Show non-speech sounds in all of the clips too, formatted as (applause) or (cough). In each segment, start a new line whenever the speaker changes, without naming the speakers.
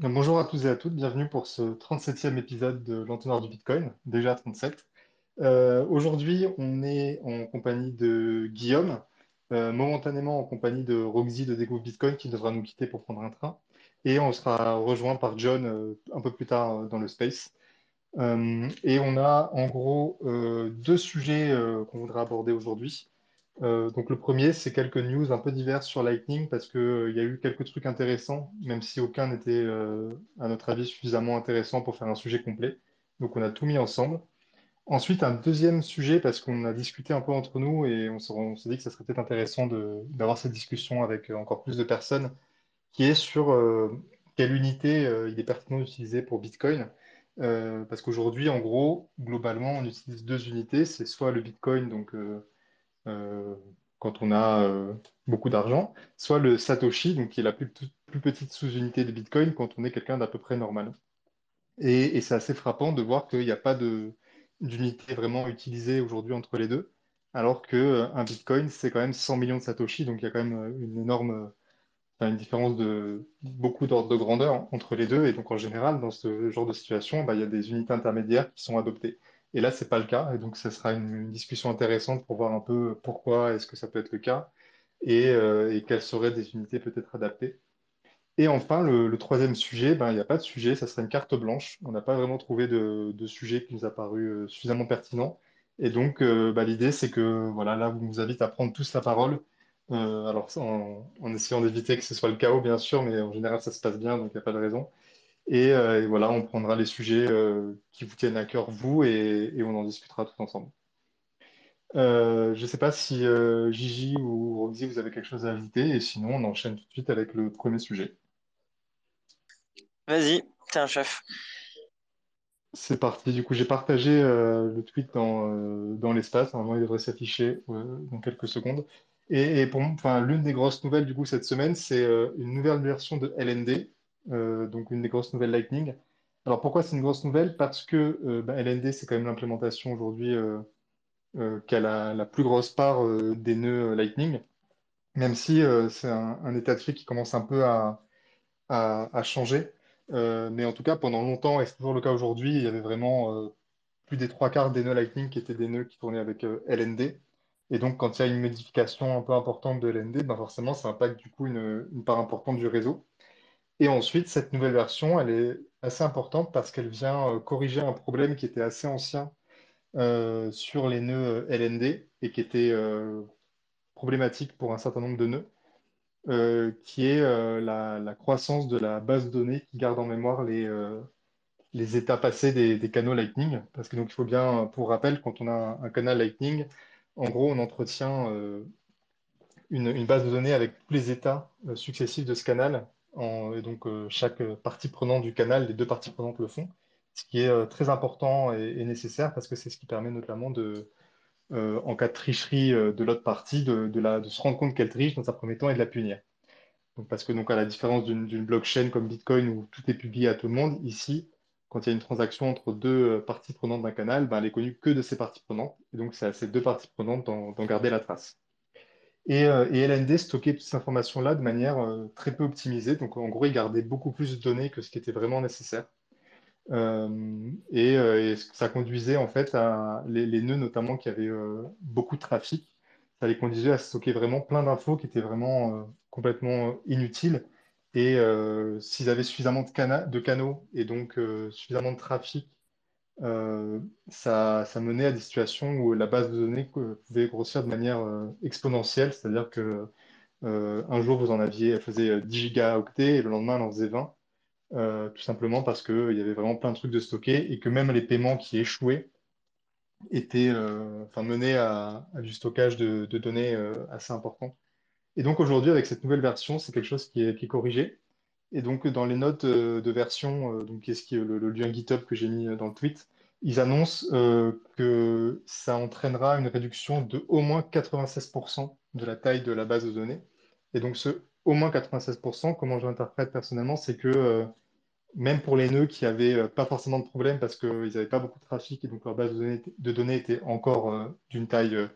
Bonjour à tous et à toutes, bienvenue pour ce 37e épisode de l'entonnoir du Bitcoin, déjà 37. Euh, aujourd'hui, on est en compagnie de Guillaume, euh, momentanément en compagnie de Roxy de Découvre Bitcoin qui devra nous quitter pour prendre un train. Et on sera rejoint par John euh, un peu plus tard dans le space. Et on a en gros deux sujets qu'on voudrait aborder aujourd'hui. Euh, donc le premier, c'est quelques news un peu diverses sur Lightning parce que euh, y a eu quelques trucs intéressants, même si aucun n'était, euh, à notre avis, suffisamment intéressant pour faire un sujet complet. Donc on a tout mis ensemble. Ensuite, un deuxième sujet parce qu'on a discuté un peu entre nous et on s'est dit que ça serait peut-être intéressant d'avoir cette discussion avec euh, encore plus de personnes, qui est sur quelle unité il est pertinent d'utiliser pour Bitcoin. Parce qu'aujourd'hui, en gros, globalement, on utilise deux unités. C'est soit le Bitcoin, donc quand on a euh, beaucoup d'argent, soit le Satoshi, donc qui est la plus, petite sous-unité de Bitcoin quand on est quelqu'un d'à peu près normal. Et, c'est assez frappant de voir qu'il n'y a pas d'unité vraiment utilisée aujourd'hui entre les deux, alors que euh, Bitcoin, c'est quand même 100 millions de Satoshi, donc il y a quand même euh, une énorme, euh, une différence de beaucoup d'ordre de grandeur entre les deux. Et donc en général, dans ce genre de situation, bah, il y a des unités intermédiaires qui sont adoptées. Et là, c'est pas le cas. Et donc, ce sera une, discussion intéressante pour voir un peu pourquoi est-ce que ça peut être le cas et, euh, quelles seraient des unités peut-être adaptées. Et enfin, le, troisième sujet, ben, il n'y a pas de sujet, ça serait une carte blanche. On n'a pas vraiment trouvé de, sujet qui nous a paru euh, suffisamment pertinent. Et donc, euh, bah, l'idée, c'est que voilà, là, vous nous invite à prendre tous la parole. Alors, en, en essayant d'éviter que ce soit le chaos, bien sûr, mais en général, ça se passe bien, donc il n'y a pas de raison. Et, euh, et voilà, on prendra les sujets euh, qui vous tiennent à cœur, vous, et, et on en discutera tout ensemble. Euh, je ne sais pas si Gigi ou Roxy, vous avez quelque chose à ajouter, et sinon, on enchaîne tout de suite avec le premier sujet.
Vas-y, t'es un chef.
C'est parti. Du coup, j'ai partagé le tweet dans, dans l'espace. Normalement, il devrait s'afficher dans quelques secondes. Et, et pour moi, enfin, l'une des grosses nouvelles du coup cette semaine, c'est une nouvelle version de LND, donc une des grosses nouvelles Lightning. Alors pourquoi c'est une grosse nouvelle? Parce que euh, bah, LND, c'est quand même l'implémentation aujourd'hui euh, euh, qui a la, plus grosse part euh, des nœuds euh, Lightning, même si euh, c'est un, état de fait qui commence un peu à, changer. Euh, mais en tout cas, pendant longtemps, et c'est toujours le cas aujourd'hui, il y avait vraiment euh, plus des trois quarts des nœuds Lightning qui étaient des nœuds qui tournaient avec euh, LND. Et donc, quand il y a une modification un peu importante de LND, ben forcément, ça impacte du coup une part importante du réseau. Et ensuite, cette nouvelle version, elle est assez importante parce qu'elle vient euh, corriger un problème qui était assez ancien euh, sur les nœuds euh, LND et qui était problématique pour un certain nombre de nœuds, qui est la, croissance de la base de données qui garde en mémoire les, états passés des, canaux Lightning. Parce que donc il faut bien, pour rappel, quand on a un, canal Lightning, en gros, on entretient une, base de données avec tous les états successifs de ce canal. Et donc euh, chaque partie prenante du canal, les deux parties prenantes le font, ce qui est euh, très important et, nécessaire parce que c'est ce qui permet notamment de, euh, en cas de tricherie de l'autre partie, de, se rendre compte qu'elle triche dans un premier temps et de la punir. Parce que donc à la différence d'une blockchain comme Bitcoin où tout est publié à tout le monde, ici, quand il y a une transaction entre deux parties prenantes d'un canal, ben, elle est connue que de ces parties prenantes. Et donc, c'est à ces deux parties prenantes d'en garder la trace. Et, euh, LND stockait toutes ces informations-là de manière euh, très peu optimisée. Donc, en gros, il gardait beaucoup plus de données que ce qui était vraiment nécessaire. Euh, et, ça conduisait en fait à les, nœuds notamment qui avaient beaucoup de trafic, ça les conduisait à stocker vraiment plein d'infos qui étaient vraiment complètement inutiles. Et s'ils avaient suffisamment de, cana de canaux et donc suffisamment de trafic, euh, ça, menait à des situations où la base de données pouvait grossir de manière euh, exponentielle, c'est-à-dire que euh, un jour vous en aviez, elle faisait 10 gigaoctets et le lendemain elle en faisait 20 euh, tout simplement parce que il y avait vraiment plein de trucs de stocker et que même les paiements qui échouaient étaient, enfin, menaient à, du stockage de, données assez important. Et donc aujourd'hui, avec cette nouvelle version, c'est quelque chose qui est, est corrigé. Et donc dans les notes de version, donc qu'est-ce qui est le, lien GitHub que j'ai mis dans le tweet, ils annoncent euh, que ça entraînera une réduction de au moins 96% de la taille de la base de données. Et donc ce au moins 96%, comment je l'interprète personnellement, c'est que euh, même pour les nœuds qui avaient euh, pas forcément de problème parce qu'ils n'avaient pas beaucoup de trafic et donc leur base de données, était encore d'une taille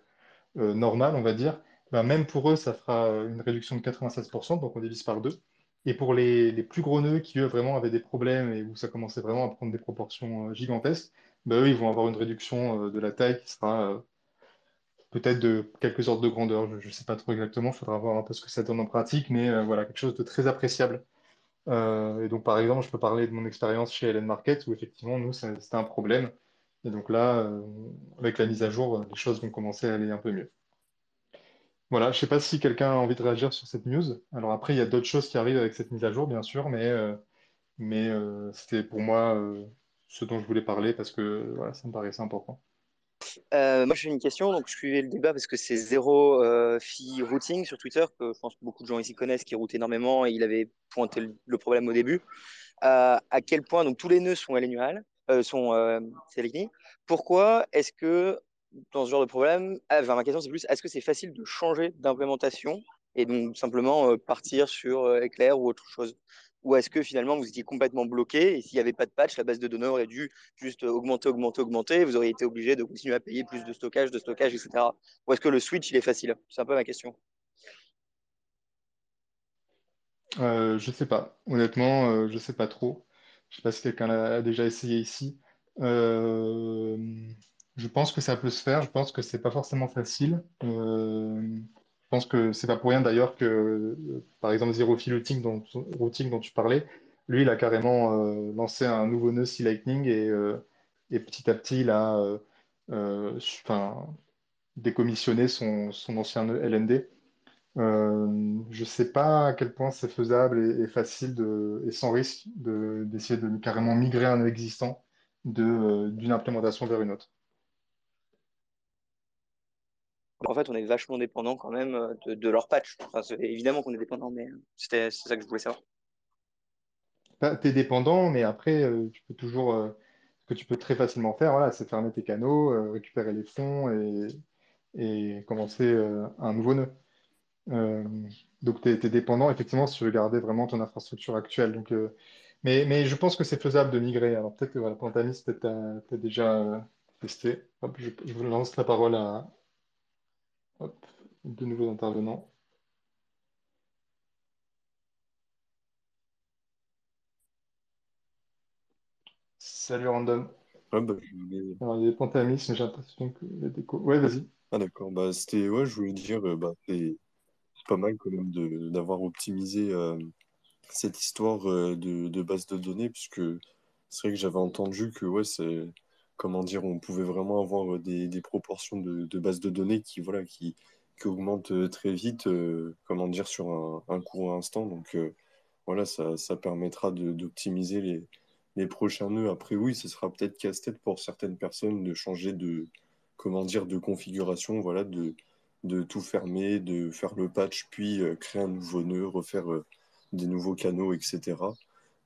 normale, on va dire, ben, même pour eux, ça fera une réduction de 96%, donc on divise par deux. Et pour les, plus gros nœuds qui, eux, vraiment avaient des problèmes et où ça commençait vraiment à prendre des proportions gigantesques, bah, eux, ils vont avoir une réduction euh, de la taille qui sera euh, peut-être de quelques ordres de grandeur. Je ne sais pas trop exactement, il faudra voir un peu ce que ça donne en pratique, mais euh, voilà, quelque chose de très appréciable. Et donc, par exemple, je peux parler de mon expérience chez Ellen Market où effectivement, nous, c'était un problème. Et donc là, avec la mise à jour, les choses vont commencer à aller un peu mieux. Voilà, je sais pas si quelqu'un a envie de réagir sur cette news. Alors après, il y a d'autres choses qui arrivent avec cette mise à jour, bien sûr, mais, mais c'était pour moi ce dont je voulais parler parce que voilà, ça me paraissait important.
Euh, moi, j'ai une question. Donc, je suivais le débat parce que c'est zéro euh, routing sur Twitter, que je pense que beaucoup de gens ici connaissent, qui route énormément. Et il avait pointé le, problème au début. Euh, à quel point donc tous les nœuds sont Lightning, euh, sont euh. Pourquoi est-ce que dans ce genre de problème, ah, enfin, ma question c'est plus, est-ce que c'est facile de changer d'implémentation et donc simplement partir sur Eclair ou autre chose? Ou est-ce que finalement vous étiez complètement bloqué et s'il n'y avait pas de patch, la base de données aurait dû juste augmenter, augmenter, augmenter, et vous auriez été obligé de continuer à payer plus de stockage, de stockage, etc. Ou est-ce que le switch il est facile? C'est un peu ma question.
Euh, je sais pas. Honnêtement, euh, je sais pas trop. Je sais pas si quelqu'un l'a a déjà essayé ici. Euh, je pense que ça peut se faire. Je pense que c'est pas forcément facile. Euh, pense que c'est pas pour rien d'ailleurs que, euh, par exemple, Zero Routing dont, routing dont tu parlais, lui, il a carrément euh, lancé un nouveau nœud C Lightning et, euh, et petit à petit, il a euh, décommissionné son, ancien nœud LND. Je sais pas à quel point c'est faisable et, facile de, et sans risque de, d'essayer de carrément migrer un existant de, euh, d'une implémentation vers une autre.
En fait, on est vachement dépendant quand même euh, de, leur patch. Évidemment qu'on est dépendant, mais euh, c'est ça que je voulais savoir.
T'as- T'es dépendant, mais après, euh, tu peux toujours, ce que tu peux très facilement faire, voilà, c'est fermer tes canaux, récupérer les fonds et, commencer un nouveau nœud. Donc, tu es, dépendant, effectivement, si tu veux garder vraiment ton infrastructure actuelle. Donc, mais, je pense que c'est faisable de migrer. Alors, peut-être que voilà, Pantamis, peut-être t'as, t'as déjà testé. Je, je vous lance la parole à hop, de nouveaux intervenants. Salut, Random.
Ouais, bah, je voulais-
Alors, il y a Pantamis, mais j'ai l'impression que la déco. Ouais, vas-y.
Ah d'accord, bah c'était ouais, je voulais dire euh, bah c'est c'est pas mal quand même de d'avoir optimisé euh, cette histoire euh, de, de base de données puisque c'est vrai que j'avais entendu que ouais c'est comment dire on pouvait vraiment avoir des, des proportions de, de base de données qui voilà qui, augmentent euh, très vite euh, comment dire sur un, court instant donc euh, voilà ça, permettra d'optimiser les, les prochains nœuds après oui ce sera peut-être casse-tête pour certaines personnes de changer de comment de configuration voilà de tout fermer, de faire le patch, puis euh, créer un nouveau nœud, refaire euh, des nouveaux canaux, etc.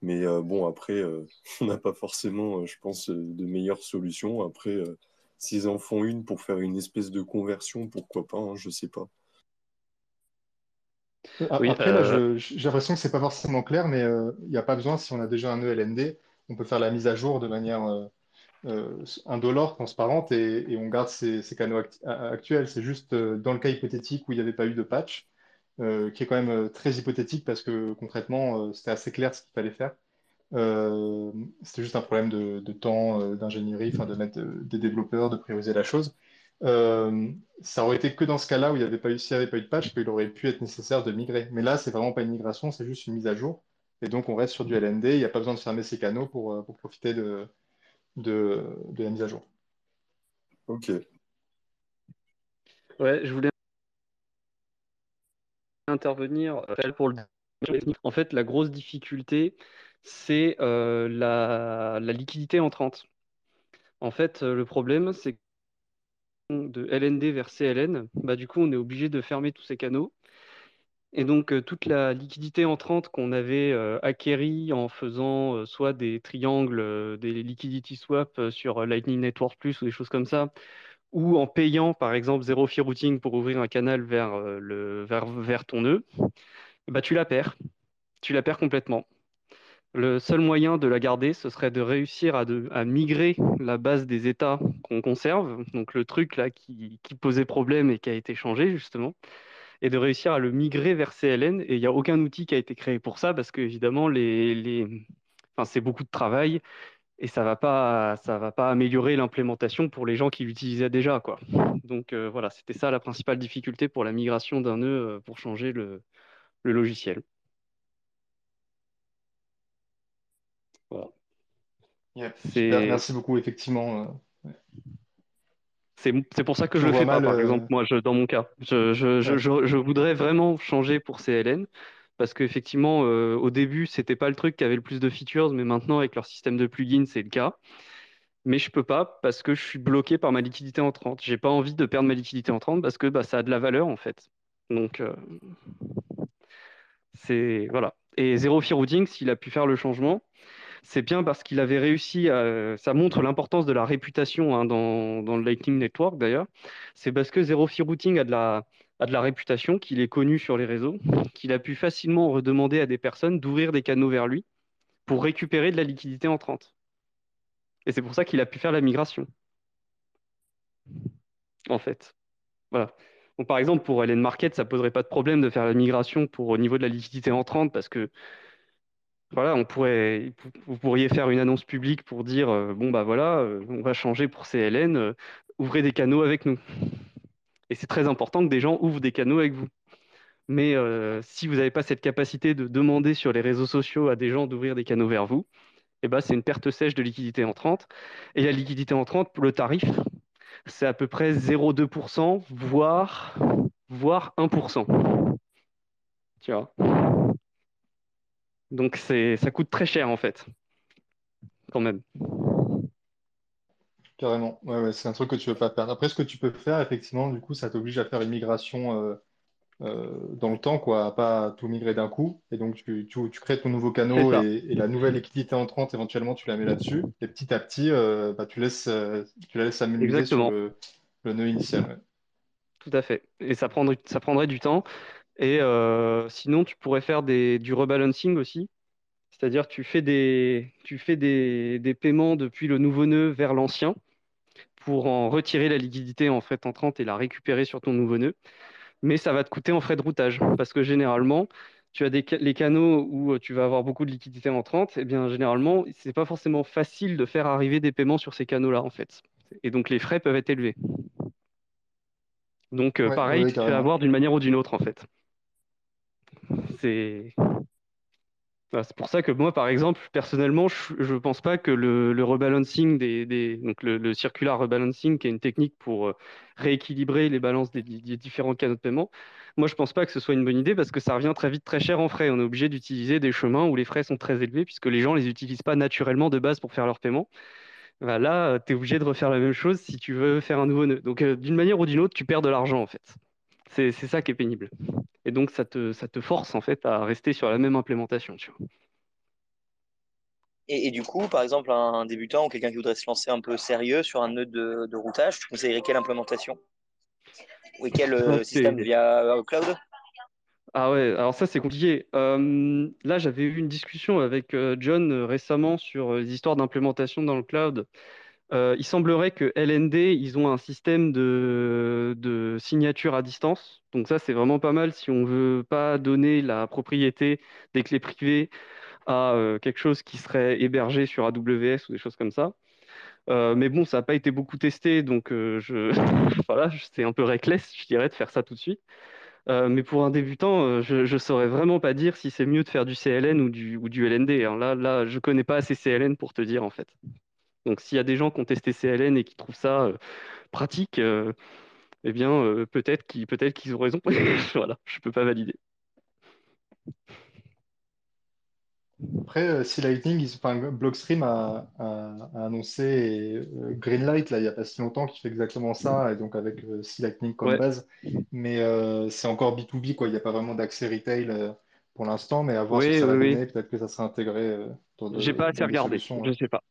Mais euh, bon, après, euh, (laughs) on n'a pas forcément, euh, je pense, euh, de meilleures solutions. Après, euh, s'ils en font une pour faire une espèce de conversion, pourquoi pas, hein, je sais pas.
Oui,
Après, là,
euh,
je- j'ai l'impression que c'est pas forcément clair, mais euh, il n'y a pas besoin, si on a déjà un nœud LND, on peut faire la mise à jour de manière euh, euh, indolore, transparente, et, et on garde ces, ces canaux act- actuels. C'est juste euh, dans le cas hypothétique où il n'y avait pas eu de patch, euh, qui est quand même euh, très hypothétique parce que concrètement, euh, c'était assez clair ce qu'il fallait faire. Euh, c'était juste un problème de, de temps, euh, d'ingénierie, enfin de mettre des développeurs, de prioriser la chose. Euh, ça aurait été que dans ce cas-là où il n'y avait pas eu, s'il n'y avait pas eu de patch, qu'il aurait pu être nécessaire de migrer. Mais là, c'est vraiment pas une migration, c'est juste une mise à jour. Et donc, on reste sur du LND. Il n'y a pas besoin de fermer ses canaux pour, pour profiter de, de, de la mise à jour.
Ok.
ouais, je voulais intervenir euh, pour le En fait, la grosse difficulté, c'est euh, la, la liquidité entrante. En fait, euh, le problème, c'est que de LND vers CLN, bah, du coup, on est obligé de fermer tous ces canaux. Et donc, euh, toute la liquidité entrante qu'on avait euh, acquérie en faisant soit des triangles, des liquidity swaps sur Lightning Network Plus ou des choses comme ça, ou en payant, par exemple, zero fee routing pour ouvrir un canal vers, euh, le, vers, vers ton nœud, bah, tu la perds. Tu la perds complètement. Le seul moyen de la garder, ce serait de réussir à, de- à migrer la base des états qu'on conserve, donc le truc là qui, qui posait problème et qui a été changé justement, et de réussir à le migrer vers CLN. Et il n'y a aucun outil qui a été créé pour ça parce que évidemment, les, les... Enfin, c'est beaucoup de travail et ça va pas, ça va pas améliorer l'implémentation pour les gens qui l'utilisaient déjà, quoi. Donc euh, voilà, c'était ça la principale difficulté pour la migration d'un nœud euh, pour changer le, le logiciel. Voilà.
Merci beaucoup, effectivement. euh,
C'est pour ça que
Je
je le fais pas, par
euh,
exemple, moi, je, dans mon cas. Je, je, je voudrais vraiment changer pour CLN parce qu'effectivement, euh, au début, c'était pas le truc qui avait le plus de features, mais maintenant, avec leur système de plugins, c'est le cas. Mais je peux pas parce que je suis bloqué par ma liquidité entrante. J'ai pas envie de perdre ma liquidité entrante parce que bah, ça a de la valeur, en fait. Donc, euh, c'est. Voilà. Et Zero Fee Routing, s'il a pu faire le changement, c'est bien parce qu'il avait réussi. Ça montre l'importance de la réputation hein, dans, le Lightning Network d'ailleurs. C'est parce que Zero Fee Routing a de la, réputation, qu'il est connu sur les réseaux, qu'il a pu facilement redemander à des personnes d'ouvrir des canaux vers lui pour récupérer de la liquidité entrante. Et c'est pour ça qu'il a pu faire la migration, en fait. Par exemple, pour LN Market, ça poserait pas de problème de faire la migration pour au niveau de la liquidité entrante parce que Voilà, on pourrait, vous pourriez faire une annonce publique pour dire, euh, bon bah voilà, euh, on va changer pour CLN, euh, ouvrez des canaux avec nous. Et c'est très important que des gens ouvrent des canaux avec vous. Mais si vous n'avez pas cette capacité de demander sur les réseaux sociaux à des gens d'ouvrir des canaux vers vous, eh ben, c'est une perte sèche de liquidité entrante. Et la liquidité entrante, pour le tarif, c'est à peu près 0,2%, voire, voire 1%. Tu vois? Donc c'est, ça coûte très cher en fait, quand même.
Carrément. Ouais, ouais, c'est un truc que tu veux pas faire. Après, ce que tu peux faire, effectivement, du coup, ça t'oblige à faire une migration euh, euh, dans le temps, quoi, à pas tout migrer d'un coup. Et donc, tu, tu, tu crées ton nouveau canot et, et la nouvelle liquidité entrante, éventuellement, tu la mets là-dessus. Et petit à petit, euh, bah, tu laisses, tu la laisses s'amenuiser sur le, le nœud initial. ouais.
tout à fait. Et ça prendrait, ça prendrait du temps. Et euh, sinon, tu pourrais faire des, du rebalancing aussi. C'est-à-dire, tu fais des, tu fais des, des paiements depuis le nouveau nœud vers l'ancien pour en retirer la liquidité en frais entrante et la récupérer sur ton nouveau nœud. Mais ça va te coûter en frais de routage parce que généralement, tu as des, les canaux où euh, tu vas avoir beaucoup de liquidité entrante. Et bien, généralement, c'est pas forcément facile de faire arriver des paiements sur ces canaux-là, en fait. Et donc, les frais peuvent être élevés. Donc, euh,
Ouais,
pareil,
ouais,
tu
carrément.
avoir d'une manière ou d'une autre, en fait. C'est pour ça que moi, par exemple, personnellement, je ne pense pas que le, rebalancing donc le, circular rebalancing, qui est une technique pour euh, rééquilibrer les balances des, différents canaux de paiement, moi, je pense pas que ce soit une bonne idée parce que ça revient très vite très cher en frais. On est obligé d'utiliser des chemins où les frais sont très élevés puisque les gens les utilisent pas naturellement de base pour faire leur paiement. Bah, là, tu es obligé de refaire la même chose si tu veux faire un nouveau nœud. Donc, euh, d'une manière ou d'une autre, tu perds de l'argent en fait. C'est ça qui est pénible. Et donc, ça te, ça te force en fait à rester sur la même implémentation, tu vois.
Et, et du coup, par exemple, un débutant ou quelqu'un qui voudrait se lancer un peu sérieux sur un nœud de, de routage, tu conseillerais quelle implémentation? Ou quel euh, système? Via euh, cloud?
Ah ouais, alors ça c'est compliqué. Euh, là, j'avais eu une discussion avec euh, John récemment sur les histoires d'implémentation dans le cloud. Euh, il semblerait que LND, ils ont un système de, signature à distance. Donc ça, c'est vraiment pas mal si on veut pas donner la propriété des clés privées à euh, quelque chose qui serait hébergé sur AWS ou des choses comme ça. Euh, mais bon, ça n'a pas été beaucoup testé, donc (laughs) voilà, c'est un peu reckless, je dirais, de faire ça tout de suite. Mais pour un débutant, je ne saurais vraiment pas dire si c'est mieux de faire du CLN ou du, LND. hein. Là, là, je connais pas assez CLN pour te dire en fait. Donc s'il y a des gens qui ont testé CLN et qui trouvent ça euh, pratique, euh, eh bien euh, peut-être qu'ils qu'ils ont raison. (laughs) Voilà, je peux pas valider.
Après, euh, si Lightning, ils- enfin, Blockstream a, a- a annoncé euh, Greenlight là, il n'y a pas si longtemps qui fait exactement ça, et donc avec euh, si Lightning comme
Ouais,
base. Mais c'est encore B2B, quoi. Il n'y a pas vraiment d'accès retail pour l'instant, mais à voir ce que
oui,
ça
oui,
va
oui.
donner. Peut-être que ça sera intégré
J'ai pas assez regardé, je
ouais.
sais pas.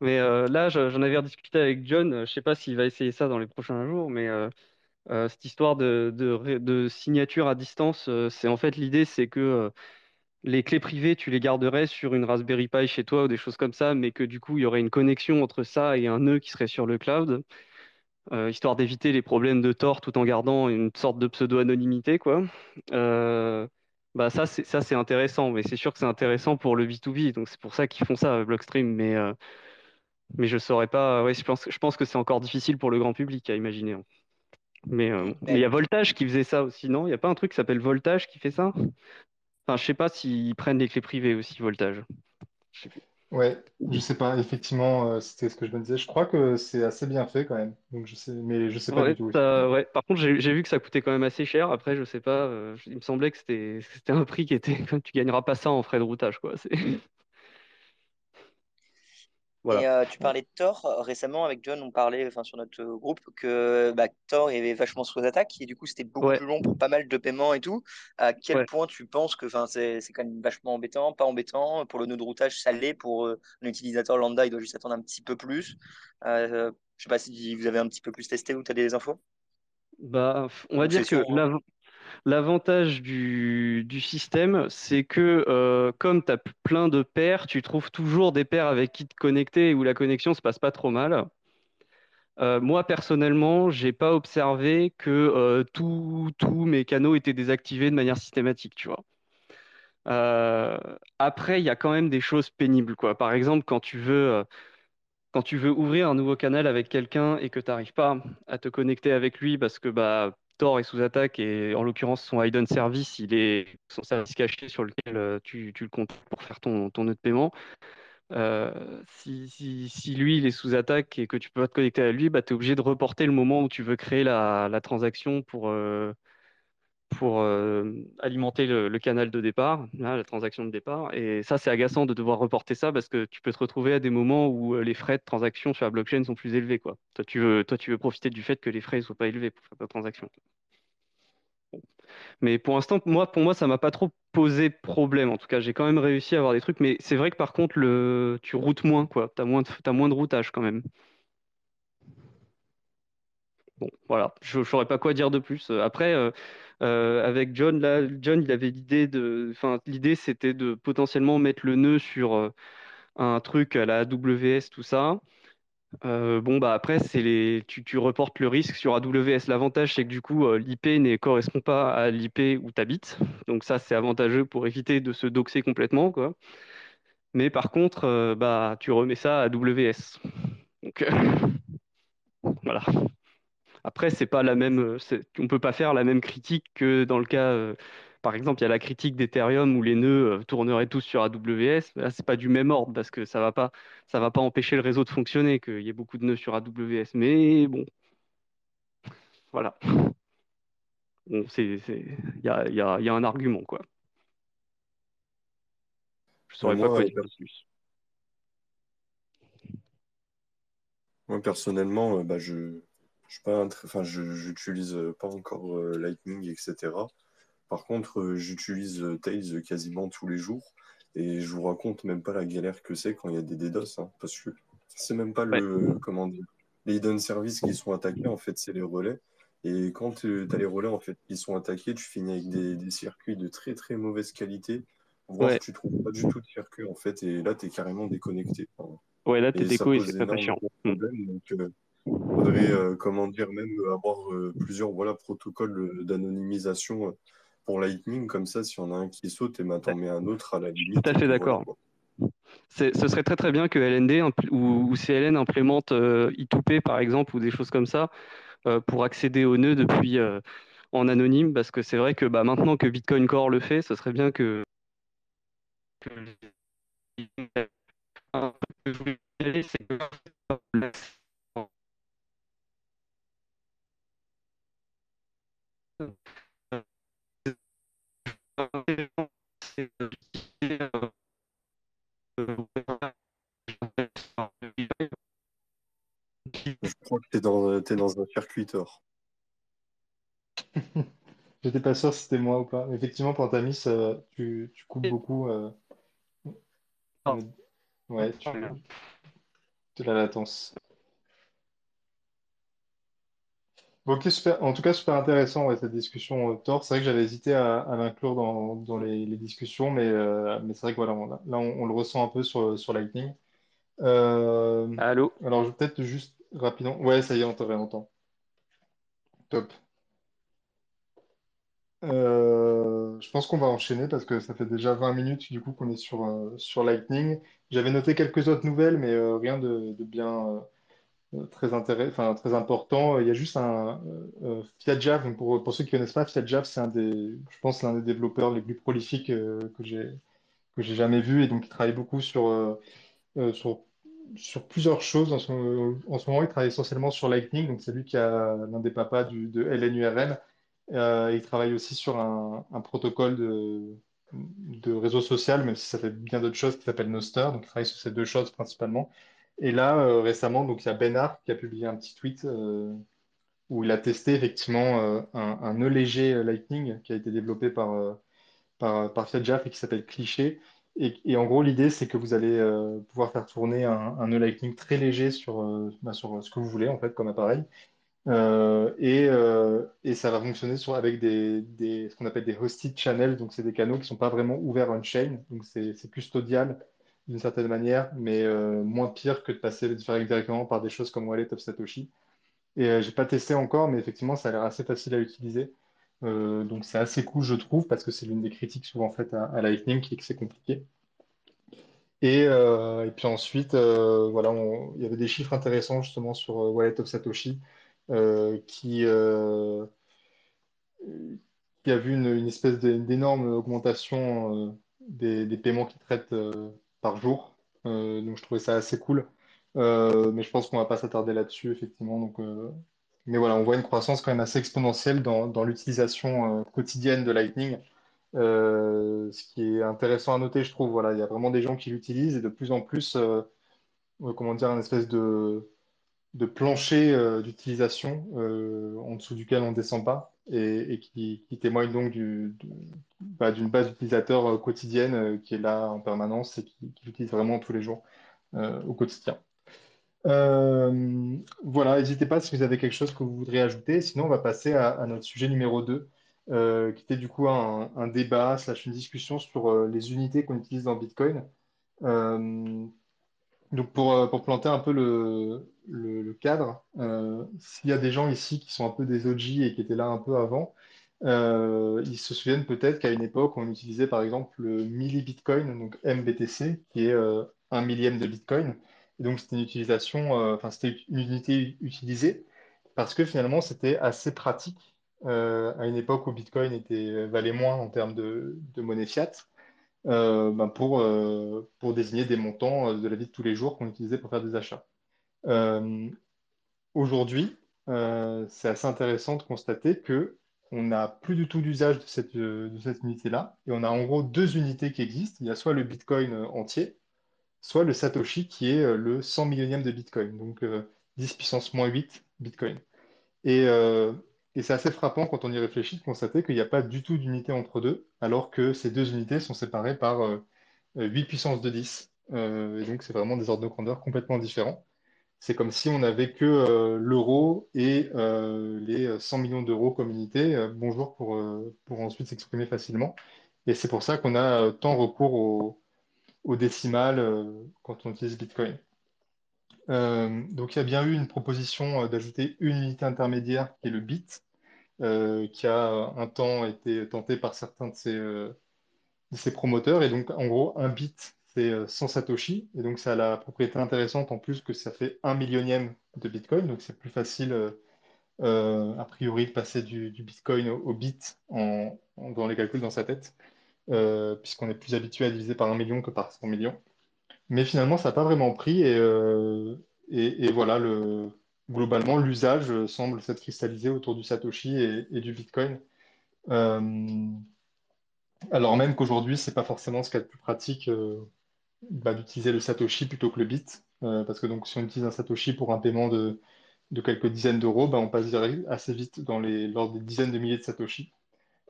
Mais euh, là, je- j'en avais rediscuté avec John. euh, Je sais pas s'il va essayer ça dans les prochains jours, mais euh, cette histoire de, signature à distance, c'est en fait l'idée, c'est que les clés privées, tu les garderais sur une Raspberry Pi chez toi ou des choses comme ça, mais que du coup, il y aurait une connexion entre ça et un nœud qui serait sur le cloud. histoire d'éviter les problèmes de tort tout en gardant une sorte de pseudo-anonymité, quoi. Bah ça, c'est ça, c'est intéressant, mais c'est sûr que c'est intéressant pour le B2B, donc c'est pour ça qu'ils font ça, Blockstream, mais, mais je saurais pas, ouais, je pense, je pense que c'est encore difficile pour le grand public à imaginer. hein. Mais euh, mais il y a Voltage qui faisait ça aussi, non? Il n'y a pas un truc qui s'appelle Voltage qui fait ça? Enfin, je sais pas s'ils prennent des clés privées aussi, Voltage. Je sais plus.
Ouais, je sais pas, effectivement, euh, c'était ce que je me disais. Je crois que c'est assez bien fait quand même. Donc je sais, mais je sais pas du tout,
ça-
effectivement.
ouais. Par contre, j'ai vu que ça coûtait quand même assez cher. Après, je sais pas. euh, il me semblait que c'était c'était un prix qui était. (laughs) Tu gagneras pas ça en frais de routage, quoi.
Et euh, tu parlais de Thor. euh, Récemment, avec John, on parlait enfin, sur notre euh, groupe que bah, Thor il avait vachement sous attaque et du coup, c'était beaucoup
Ouais,
plus long pour pas mal de paiements et tout. À quel
ouais.
point tu penses que enfin, c'est c'est quand même vachement embêtant, pas embêtant? Pour le nœud de routage, ça l'est pour euh, un utilisateur lambda, il doit juste attendre un petit peu plus. Euh, je sais pas si vous avez un petit peu plus testé ou tu as des infos?
Bah, on va dire que l'av- l'avantage du, système, c'est que euh, comme tu as plein de paires, tu trouves toujours des paires avec qui te connecter et où la connexion se passe pas trop mal. Euh, moi, personnellement, j'ai pas observé que euh, tous mes canaux étaient désactivés de manière systématique, tu vois. Après, il y a quand même des choses pénibles. Par exemple, quand tu veux, quand tu veux ouvrir un nouveau canal avec quelqu'un et que tu n'arrives pas à te connecter avec lui parce que bah, Tor est sous attaque et en l'occurrence son hidden service, il est son service caché sur lequel euh, tu, tu le comptes pour faire ton, ton nœud de paiement. Euh, si, si, si lui il est sous attaque et que tu peux pas te connecter à lui, bah, tu es obligé de reporter le moment où tu veux créer la, la transaction pour, euh, pour euh, alimenter le, canal de départ, la transaction de départ. Et ça, c'est agaçant de devoir reporter ça parce que tu peux te retrouver à des moments où euh, les frais de transaction sur la blockchain sont plus élevés, quoi. Toi, tu veux, toi, tu veux profiter du fait que les frais ne soient pas élevés pour faire ta transaction. Mais pour l'instant, moi, pour moi, ça m'a pas trop posé problème. En tout cas, j'ai quand même réussi à avoir des trucs. Mais c'est vrai que par contre, le, tu routes moins, de, t'as moins de routage quand même. Bon, voilà, je ne saurais pas quoi dire de plus. Euh, Après, euh, euh, avec John, là, John, il avait l'idée de, enfin, l'idée c'était de potentiellement mettre le nœud sur un truc à la AWS, tout ça. Bon, bah après, c'est les, tu, reportes le risque sur AWS. L'avantage, c'est que du coup, l'IP ne correspond pas à l'IP où tu habites. Donc ça, c'est avantageux pour éviter de se doxer complètement. Mais par contre, bah, tu remets ça à AWS. Donc (laughs) voilà. Après, c'est pas la même, euh, on peut pas faire la même critique que dans le cas, euh, par exemple, il y a la critique d'Ethereum où les nœuds euh, tourneraient tous sur AWS. Là, c'est pas du même ordre parce que ça va pas, ça va pas empêcher le réseau de fonctionner, qu'il y ait beaucoup de nœuds sur AWS. Mais bon, voilà. Bon, c'est, c'est, il y a, il y a, il y a un argument, quoi. Je saurais pas
moi,
quoi dire plus.
moi, personnellement, bah, je, je suis pas un tr- enfin, j'utilise euh, pas encore euh, Lightning, etc. Par contre, euh, j'utilise Tails quasiment tous les jours et je vous raconte même pas la galère que c'est quand il y a des DDoS, hein, parce que c'est même pas
Ouais,
le, comment dire, les hidden services qui sont attaqués, en fait, c'est les relais. Et quand tu as les relais, en fait, qui sont attaqués, tu finis avec des, des circuits de très, très mauvaise qualité, voire
ouais,
tu trouves pas du tout de circuit, en fait, et là, tu es carrément déconnecté.
Ouais, là, t'es déco et c'est chiant.
de
Hmm.
Donc, euh, faudrait, euh, comment dire, même avoir euh, plusieurs voilà, protocoles euh, d'anonymisation pour Lightning, comme ça, si on a un qui saute, et ben,
Ouais,
t'en mets un autre à la
suis tout
limite,
à fait d'accord. Ce serait très très bien que LND ou, ou CLN implémente euh, I2P par exemple ou des choses comme ça pour accéder aux nœuds depuis en anonyme. Parce que c'est vrai que bah, maintenant que Bitcoin Core le fait, ce serait bien que, que c'est que
t'es dans, t'es dans un circuit tort. (laughs)
J'étais pas sûr si c'était moi ou pas. Effectivement, pour ta miss, euh, tu, tu coupes beaucoup. euh, euh, ouais, tu, de la latence. Bon, ok, super. En tout cas, super intéressant ouais, cette discussion euh, Tor. C'est vrai que j'avais hésité à, à l'inclure dans, dans les, les discussions, mais, euh, mais c'est vrai que voilà, on là, on, on le ressent un peu sur, sur Lightning. Euh,
Allô?
alors, je vais peut-être juste rapidement. Ouais, ça y est, on te réentend. top. Euh, je pense qu'on va enchaîner parce que ça fait déjà 20 minutes du coup qu'on est sur, euh, sur Lightning. J'avais noté quelques autres nouvelles, mais euh, rien de, bien très intéressant, très important. Il y a juste un euh, FiatJav. Donc pour, pour ceux qui connaissent pas, FiatJav, c'est un des, je pense, l'un des développeurs les plus prolifiques que j'ai jamais vu et donc il travaille beaucoup sur sur plusieurs choses. En ce, en ce moment, il travaille essentiellement sur Lightning. Donc c'est lui qui a l'un des papas du, de LNURL. Euh, il travaille aussi sur un, protocole de, réseau social, même si ça fait bien d'autres choses, qui s'appelle Noster. Donc, il travaille sur ces deux choses principalement. Et là, euh, récemment, donc, il y a Ben qui a publié un petit tweet euh, où il a testé effectivement un, un nœud léger Lightning qui a été développé par, par, et qui s'appelle Cliché. Et, en gros, l'idée, c'est que vous allez euh, pouvoir faire tourner un, un nœud Lightning très léger sur, euh, bah, sur ce que vous voulez, en fait, comme appareil. Euh, et, euh, et ça va fonctionner sur, avec des, des, ce qu'on appelle des hosted channels, donc c'est des canaux qui ne sont pas vraiment ouverts on-chain, donc c'est custodial d'une certaine manière, mais euh, moins pire que de passer directement par des choses comme Wallet of Satoshi. Et euh, j'ai pas testé encore, mais effectivement, ça a l'air assez facile à utiliser. Euh, donc c'est assez cool, je trouve, parce que c'est l'une des critiques souvent faites à, Lightning, qui est que c'est compliqué. Et, euh, puis ensuite, euh, voilà, il y avait des chiffres intéressants justement sur Wallet of Satoshi qui, a vu une, espèce d'é- d'énorme augmentation des, paiements qu'ils traitent par jour. Donc je trouvais ça assez cool. Mais je pense qu'on va pas s'attarder là-dessus, effectivement. Donc, mais voilà, on voit une croissance quand même assez exponentielle dans, l'utilisation euh, quotidienne de Lightning. Euh, ce qui est intéressant à noter, je trouve. Voilà, il y a vraiment des gens qui l'utilisent et de plus en plus, euh, comment dire, un espèce de plancher d'utilisation en dessous duquel on ne descend pas et, qui, témoigne donc bah, d'une base d'utilisateurs quotidienne qui est là en permanence et qui, qui l'utilise vraiment tous les jours au quotidien. Euh, voilà, n'hésitez pas si vous avez quelque chose que vous voudriez ajouter. Sinon, on va passer à, notre sujet numéro 2, euh, qui était du coup un, débat slash une discussion sur euh, les unités qu'on utilise dans Bitcoin. Donc pour, pour planter un peu le, le, le cadre, s'il y a des gens ici qui sont un peu des OG et qui étaient là un peu avant, ils se souviennent peut-être qu'à une époque, on utilisait par exemple le millibitcoin, donc MBTC, qui est un millième de Bitcoin. Donc c'était une utilisation, euh, enfin c'était une unité utilisée parce que finalement c'était assez pratique euh, à une époque où Bitcoin était, valait moins en termes de, monnaie fiat euh, ben, pour, euh, désigner des montants euh, de la vie de tous les jours qu'on utilisait pour faire des achats. Euh, aujourd'hui, euh, c'est assez intéressant de constater que on n'a plus du tout d'usage de cette, euh, de cette unité-là, et on a en gros deux unités qui existent. Il y a soit le Bitcoin euh, entier, soit le Satoshi qui est euh, le 100 millionième de Bitcoin, donc euh, 10 puissance moins 8 Bitcoin. Et, euh, et c'est assez frappant quand on y réfléchit de constater qu'il n'y a pas du tout d'unité entre deux, alors que ces deux unités sont séparées par euh, 8 puissance de 10. Euh, et donc, c'est vraiment des ordres de grandeur complètement différents. C'est comme si on n'avait que euh, l'euro et euh, les 100 millions d'euros comme unité. Euh, bonjour pour, euh, pour ensuite s'exprimer facilement. Et c'est pour ça qu'on a euh, tant recours au, au décimal euh, quand on utilise Bitcoin. Euh, donc, il y a bien eu une proposition euh, d'ajouter une unité intermédiaire qui est le bit, qui a un temps été tenté par certains de ces promoteurs. Et donc, en gros, un bit, c'est euh, 100 Satoshi. Et donc, ça a la propriété intéressante en plus que ça fait un millionième de Bitcoin. Donc, c'est plus facile, a priori, de passer du, Bitcoin au, bit en- dans les calculs dans sa tête, euh, puisqu'on est plus habitué à diviser par un million que par 100 millions. Mais finalement, ça n'a pas vraiment pris et, euh, voilà, le, globalement, l'usage semble s'être cristallisé autour du Satoshi et, du Bitcoin. Euh, alors même qu'aujourd'hui, c'est pas forcément ce qu'il y a de plus pratique bah, d'utiliser le Satoshi plutôt que le bit. Parce que donc, si on utilise un Satoshi pour un paiement de, quelques dizaines d'euros, bah, on passe assez vite dans les, l'ordre des dizaines de milliers de Satoshi.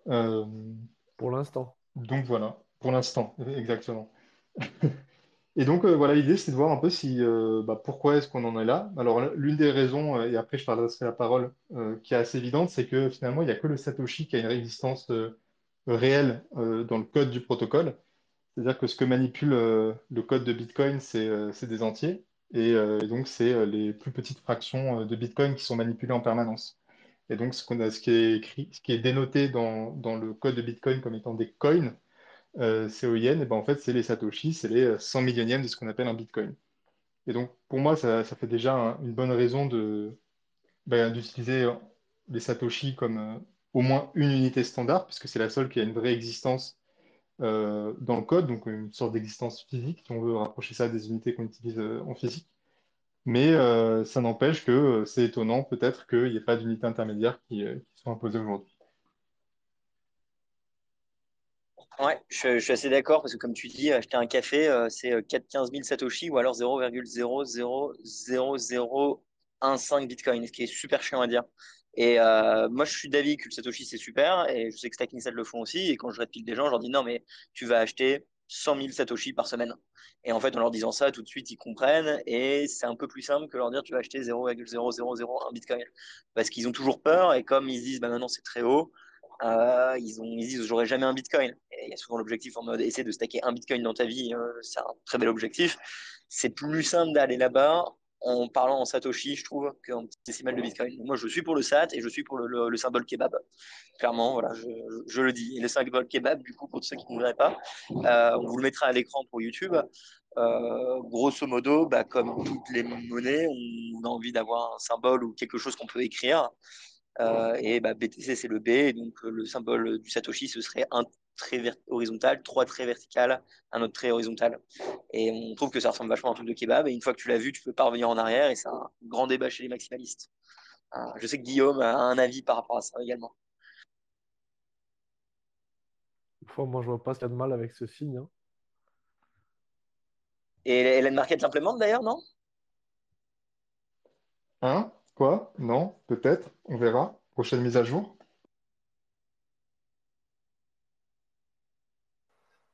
Pour l'instant.
Donc voilà, pour l'instant, exactement. (laughs) Et donc, euh, voilà, l'idée, c'est de voir un peu si, euh, bah, pourquoi est-ce qu'on en est là. Alors, l'une des raisons, euh, et après je parlerai la parole, qui est assez évidente, c'est que finalement, il n'y a que le Satoshi qui a une résistance réelle dans le code du protocole. C'est-à-dire que ce que manipule le code de Bitcoin, c'est des entiers. Et, et donc, c'est les plus petites fractions de Bitcoin qui sont manipulées en permanence. Et donc, ce a, ce qui est écrit, ce qui est dénoté dans, le code de Bitcoin comme étant des coins, euh, COIN, et ben en fait, c'est les Satoshi, c'est les 100 millionièmes de ce qu'on appelle un Bitcoin. Et donc, pour moi, ça, fait déjà un- une bonne raison ben, d'utiliser les Satoshi comme euh, au moins une unité standard, puisque c'est la seule qui a une vraie existence euh, dans le code, donc une sorte d'existence physique, si on veut rapprocher ça des unités qu'on utilise euh, en physique. Mais euh, ça n'empêche que euh, c'est étonnant peut-être qu'il n'y ait pas d'unités intermédiaires qui, euh, qui sont imposées aujourd'hui.
Ouais, je, suis assez d'accord parce que comme tu dis, acheter un café, c'est euh, 4-15 000 Satoshi ou alors 0,000015 Bitcoin, ce qui est super chiant à dire. Et moi, je suis d'avis que le Satoshi, c'est super et je sais que Stack Insight le font aussi. Et quand je réplique des gens, je leur dis non, mais tu vas acheter 100 000 Satoshi par semaine. Et en fait, en leur disant ça, tout de suite, ils comprennent et c'est un peu plus simple que leur dire tu vas acheter 0,0001 Bitcoin. Parce qu'ils ont toujours peur et comme ils se disent bah, maintenant c'est très haut, euh, ils, ont, ils disent j'aurai jamais un bitcoin. Et il y a souvent l'objectif en mode essayer de stacker un bitcoin dans ta vie, euh, c'est un très bel objectif. C'est plus simple d'aller là-bas en parlant en Satoshi, je trouve, qu'en décimal de bitcoin. Moi, je suis pour le SAT et je suis pour le, le, le symbole kebab. Clairement, voilà, je, le dis. Le symbole kebab, du coup, pour ceux qui ne voudraient pas, euh, on vous le mettra à l'écran pour YouTube. Euh, grosso modo, bah, comme toutes les monnaies, on a envie d'avoir un symbole ou quelque chose qu'on peut écrire. Euh, et bah, BTC, c'est le B. Donc, le symbole du Satoshi, ce serait un trait horizontal, trois traits verticales, un autre trait horizontal. Et on trouve que ça ressemble vachement à un truc de kebab. Et une fois que tu l'as vu, tu peux pas revenir en arrière. Et c'est un grand débat chez les maximalistes. Euh, je sais que Guillaume a un avis par rapport à ça également.
Fois, moi, je vois pas ce qu'il y a de mal avec ce signe. Hein.
Et Hélène Marquette l'implémente d'ailleurs, non?
Hein? Quoi? Non? Peut-être? On verra. Prochaine mise à jour?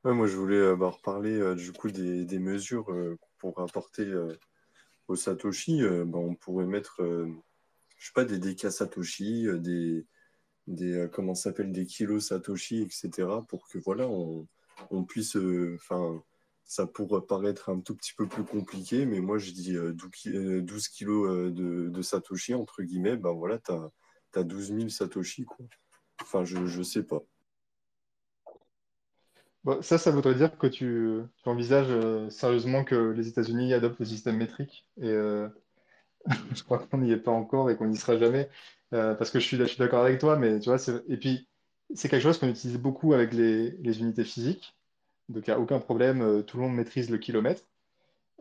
Moi, je voulais euh, bah, reparler euh, du coup des, mesures euh, pourrait apporter au Satoshi. Bah, on pourrait mettre, je sais pas, des DK Satoshi, des, des comment s'appelle, des kilos Satoshi, etc. pour que voilà, on, on puisse, enfin, ça pourrait paraître un tout petit peu plus compliqué, mais moi je dis euh, 12, ki- euh, 12 kilos de, de Satoshi, entre guillemets, ben voilà, t'as, t'as 12 000 Satoshi, quoi. Enfin, je, je sais pas.
Bon, ça, ça voudrait dire que tu, envisages euh, sérieusement que les États-Unis adoptent le système métrique. Et euh, (laughs) je crois qu'on n'y est pas encore et qu'on n'y sera jamais. Euh, parce que je suis, d'accord avec toi, mais tu vois, et puis c'est quelque chose qu'on utilise beaucoup avec les, unités physiques. Donc, il n'y a aucun problème, tout le monde maîtrise le kilomètre.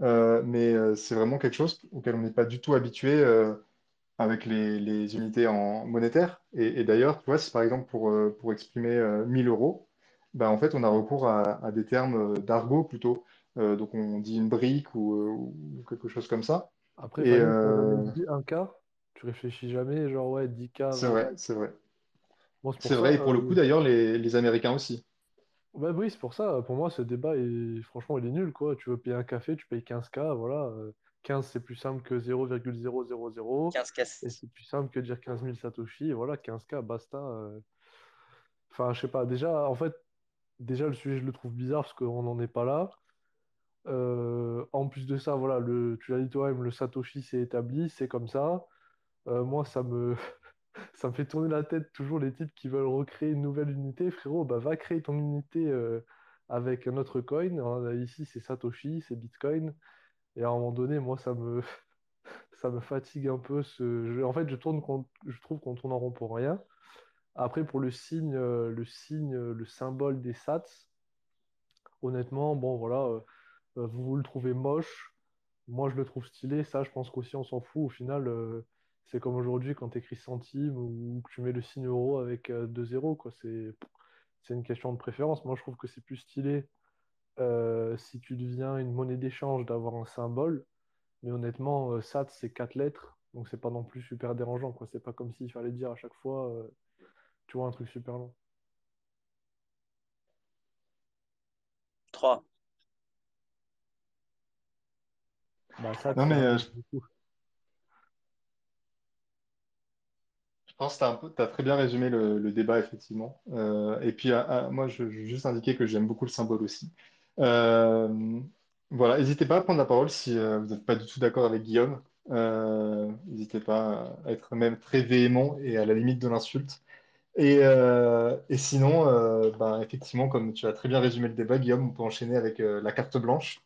Mais c'est vraiment quelque chose auquel on n'est pas du tout habitué avec les, unités en monétaire. Et, d'ailleurs, tu vois, si par exemple pour, pour exprimer euh, 1000 euros, ben, en fait, on a recours à, à des termes euh, d'argot plutôt. Euh, donc, on dit une brique ou, euh, ou quelque chose comme ça.
Après,
Et euh,
un k tu réfléchis jamais, genre, ouais, 10K,
c'est
20K.
vrai, c'est vrai.
Bon, c'est
C'est vrai, et pour le coup, d'ailleurs, les, les Américains aussi.
bah oui, c'est pour ça. Pour moi, ce débat, est... franchement, il est nul, quoi. Tu veux payer un café, tu payes 15K, voilà. euh, 15, c'est plus simple que 0,000.
15 casse.
Et c'est plus simple que dire 15 000 Satoshi. Et voilà, 15K, basta. Enfin, je sais pas. Déjà, en fait, déjà, le sujet, je le trouve bizarre parce qu'on n'en est pas là. Euh, en plus de ça, voilà, le, tu l'as dit toi-même, le Satoshi s'est établi, c'est comme ça. Euh, moi, ça me, (laughs) fait tourner la tête toujours les types qui veulent recréer une nouvelle unité. Frérot, bah, va créer ton unité euh, avec un autre coin. Alors, ici, c'est Satoshi, c'est Bitcoin. Et à un moment donné, moi, ça me, (laughs) fatigue un peu. En fait, je tourne, je trouve qu'on tourne en rond pour rien. Après, pour le signe, euh, le signe, euh, le symbole des Sats, honnêtement, bon, voilà, euh, vous, vous le trouvez moche. Moi, je le trouve stylé. Ça, je pense qu'aussi, on s'en fout. Au final, c'est comme aujourd'hui quand tu écris centime ou que tu mets le signe euro avec euh, deux zéros, quoi. C'est, c'est une question de préférence. Moi, je trouve que c'est plus stylé si tu deviens une monnaie d'échange d'avoir un symbole. Mais honnêtement, euh, SAT, c'est quatre lettres. Donc, c'est pas non plus super dérangeant, quoi. C'est pas comme s'il fallait dire à chaque fois, tu vois, un truc super long.
3.
Bah,
Non, mais euh, je, pense que tu as, peu, très bien résumé le, le débat, effectivement. Euh, et puis, à- à- moi, je, je veux juste indiquer que j'aime beaucoup le symbole aussi. Euh, voilà, n'hésitez pas à prendre la parole si euh, vous n'êtes pas du tout d'accord avec Guillaume. Euh, n'hésitez pas à être même très véhément et à la limite de l'insulte. Et, euh, et sinon, euh, ben, effectivement, comme tu as très bien résumé le débat, Guillaume, on peut enchaîner avec euh, la carte blanche.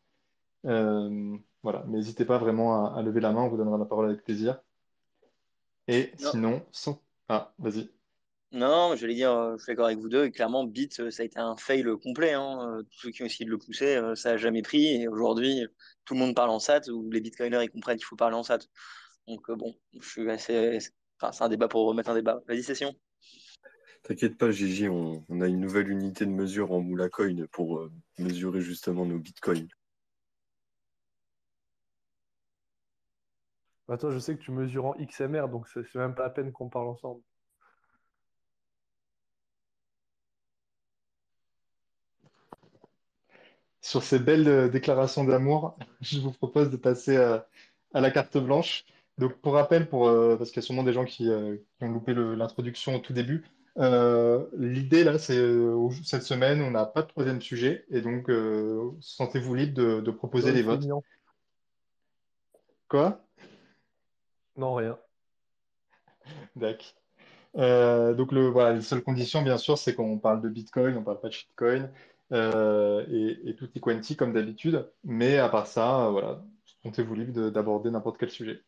Voilà, mais n'hésitez pas vraiment à, à lever la main, on vous donnera la parole avec plaisir. Et
Non,
sinon, sans... Ah, vas-y.
non, je vais dire, je suis d'accord avec vous deux. Et clairement, Bit, ça a été un fail complet. Hein. Tous ceux qui ont essayé de le pousser, ça a jamais pris. Et aujourd'hui, tout le monde parle en SAT ou les bitcoiners ils comprennent qu'il faut parler en SAT. Donc bon, je suis assez. Enfin, c'est un débat pour remettre un débat. Vas-y, session.
T'inquiète pas, Gigi, on, on a une nouvelle unité de mesure en Moula Coin pour euh, mesurer justement nos bitcoins.
Bah, toi, je sais que tu mesures en XMR, donc c'est c'est même pas la peine qu'on parle ensemble.
Sur ces belles euh, déclarations d'amour, (laughs) je vous propose de passer euh, à la carte blanche. Donc, pour rappel, pour, euh, parce qu'il y a sûrement des gens qui, euh, qui ont loupé le- l'introduction au tout début, euh, l'idée là, c'est euh, cette semaine, on n'a pas de troisième sujet, et donc euh, sentez-vous libre de, de proposer
c'est
votes.
mignon.
Quoi?
Non, rien. (laughs)
D'accord. Euh, donc le, voilà, les seules conditions, bien sûr, c'est qu'on parle de Bitcoin, on parle pas de shitcoin et, et tutti quanti comme d'habitude. Mais à part ça, voilà, sentez-vous libre de- d'aborder n'importe quel sujet.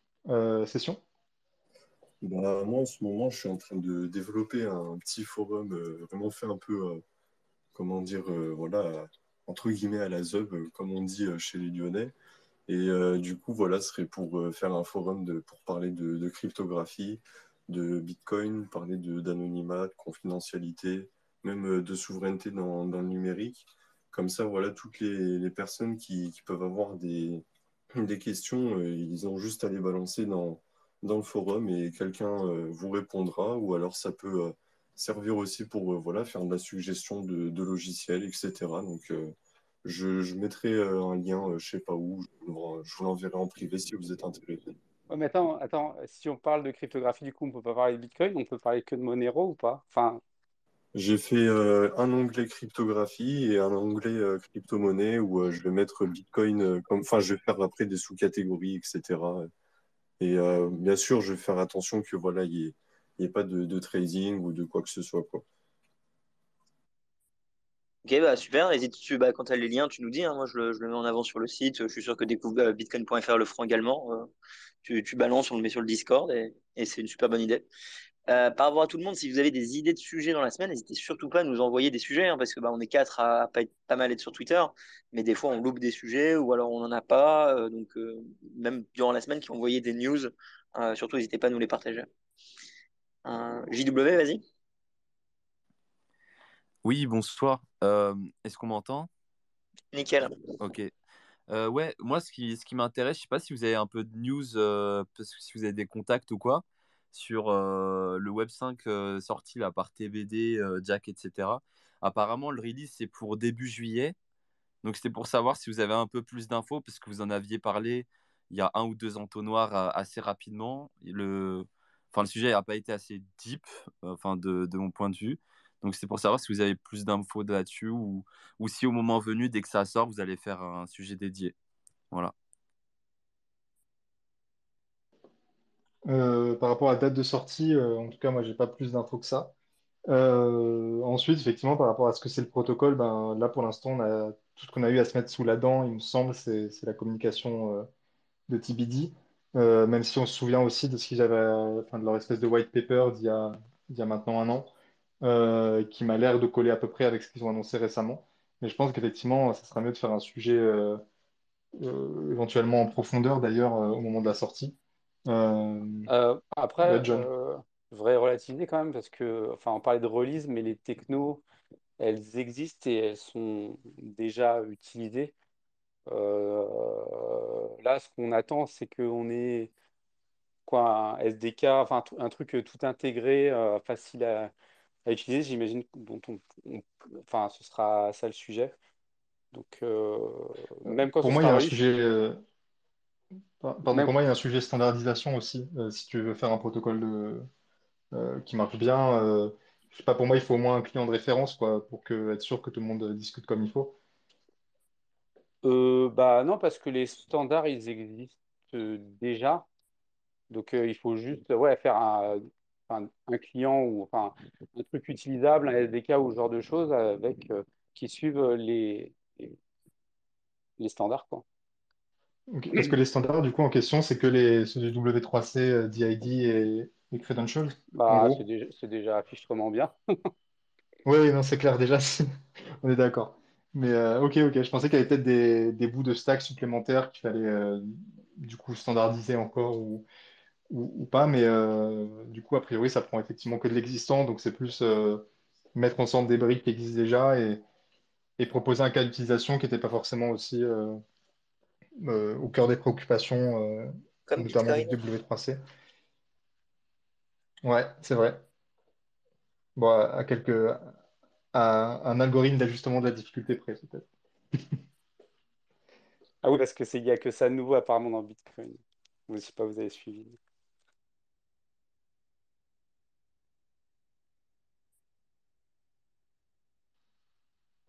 Session?
Bah, moi, en ce moment, je suis en train de développer un petit forum euh, vraiment fait un peu, euh, comment dire, euh, voilà, entre guillemets à la ZUB, comme on dit chez les Lyonnais. Et du coup, voilà, ce serait pour faire un forum de, pour parler de, de cryptographie, de Bitcoin, parler de, d'anonymat, de confidentialité, même de souveraineté dans, le numérique. Comme ça, voilà, toutes les, personnes qui, peuvent avoir des, questions, ils ont juste à les balancer dans, dans le forum et quelqu'un euh, vous répondra, ou alors ça peut euh, servir aussi pour euh, voilà, faire de la suggestion de, de logiciels, etc. Donc, je, je mettrai un lien, je sais pas où, je vous l'enverrai en privé si vous êtes intéressé.
Ouais, mais attends, attends, si on parle de cryptographie, du coup, on peut pas parler de Bitcoin, on peut parler que de Monero ou pas? Enfin,
J'ai fait euh, un onglet cryptographie et un onglet euh, crypto-monnaie où euh, je vais mettre Bitcoin comme, enfin, je vais faire après des sous-catégories, etc. Et euh, bien sûr, je vais faire attention que voilà, il n'y ait, pas de, trading ou de quoi que ce soit, quoi.
Ok, bah super. Hésite, tu, bah, quand tu as les liens, tu nous dis. hein. moi, je le, mets en avant sur le site. Je suis sûr que découvre, euh, bitcoin.fr le feront également. Euh, tu, tu balances, on le met sur le Discord et c'est une super bonne idée. Euh, par rapport à tout le monde, si vous avez des idées de sujets dans la semaine, n'hésitez surtout pas à nous envoyer des sujets, hein, parce que bah, on est quatre à, à pas, être- pas mal être sur Twitter, mais des fois on loupe des sujets ou alors on n'en a pas. euh, donc euh, même durant la semaine, qui envoyez des news, surtout n'hésitez pas à nous les partager. JW, vas-y.
Oui, bonsoir. Est-ce qu'on m'entend?
Nickel.
Ok. Ouais, moi, ce qui, ce qui m'intéresse, je sais pas si vous avez un peu de news, parce que si vous avez des contacts ou quoi, sur le Web 5 euh, sorti là, par TBD, Jack, etc. Apparemment, le release, c'est pour début juillet. Donc, c'était pour savoir si vous avez un peu plus d'infos, parce que vous en aviez parlé il y a un ou deux entonnoirs assez rapidement. Le... Enfin, le sujet n'a pas été assez deep, enfin, de, de mon point de vue. Donc, c'est pour savoir si vous avez plus d'infos là-dessus ou, ou si au moment venu, dès que ça sort, vous allez faire un sujet dédié. Voilà.
Euh, par rapport à la date de sortie, euh, en tout cas, moi, j'ai pas plus d'infos que ça. Euh, ensuite, effectivement, par rapport à ce que c'est le protocole, ben, là, pour l'instant, on tout ce qu'on a eu à se mettre sous la dent, il me semble, c'est la communication de TBD. Même si on se souvient aussi de ce qu'ils avaient, enfin, de leur espèce de white paper d'il y a, maintenant un an, qui m'a l'air de coller à peu près avec ce qu'ils ont annoncé récemment. Mais je pense qu'effectivement, ça sera mieux de faire un sujet éventuellement en profondeur, d'ailleurs, au moment de la sortie. Euh,
euh, après, euh, voudrais relativiser quand même, parce que, enfin, on parlait de release, mais les technos, elles existent et elles sont déjà utilisées. Euh, là, ce qu'on attend, c'est qu'on ait quoi, un SDK, enfin un truc tout intégré, euh, facile à, à utiliser, j'imagine, dont on, on- enfin, ce sera ça le sujet. Donc, euh, même quand
Pour moi, il y a un sujet, pardon,
même,
pour moi, il y a un sujet standardisation aussi. Euh, si tu veux faire un protocole de, euh, qui marche bien, euh, je sais pas, pour moi, il faut au moins un client de référence, quoi, pour que, être sûr que tout le monde discute comme il faut.
euh, bah non, parce que les standards, ils existent déjà. Donc, il faut juste ouais, faire un, un, client ou enfin, un truc utilisable, un SDK ou ce genre de choses avec, qui suivent les, les, standards. Quoi.
Est-ce que les standards, du coup, en question, c'est que les ceux du W3C, DID et, et Credentials
bah, C'est déjà, déjà affichement bien. (laughs)
oui, non, c'est clair, déjà, (laughs) on est d'accord. Mais euh, ok, ok, je pensais qu'il y avait peut-être des, des, bouts de stack supplémentaires qu'il fallait euh, du coup standardiser encore ou, ou, pas. Mais euh, du coup, a priori, ça prend effectivement que de l'existant. Donc c'est plus mettre ensemble des briques qui existent déjà et, et proposer un cas d'utilisation qui n'était pas forcément aussi au cœur des préoccupations, notamment du W3C. Ouais, c'est vrai. Bon, à quelques, un algorithme d'ajustement de la difficulté près, peut-être. (laughs)
ah oui, parce que c'est il n'y a que ça de nouveau apparemment dans Bitcoin. Je ne sais pas, vous avez suivi.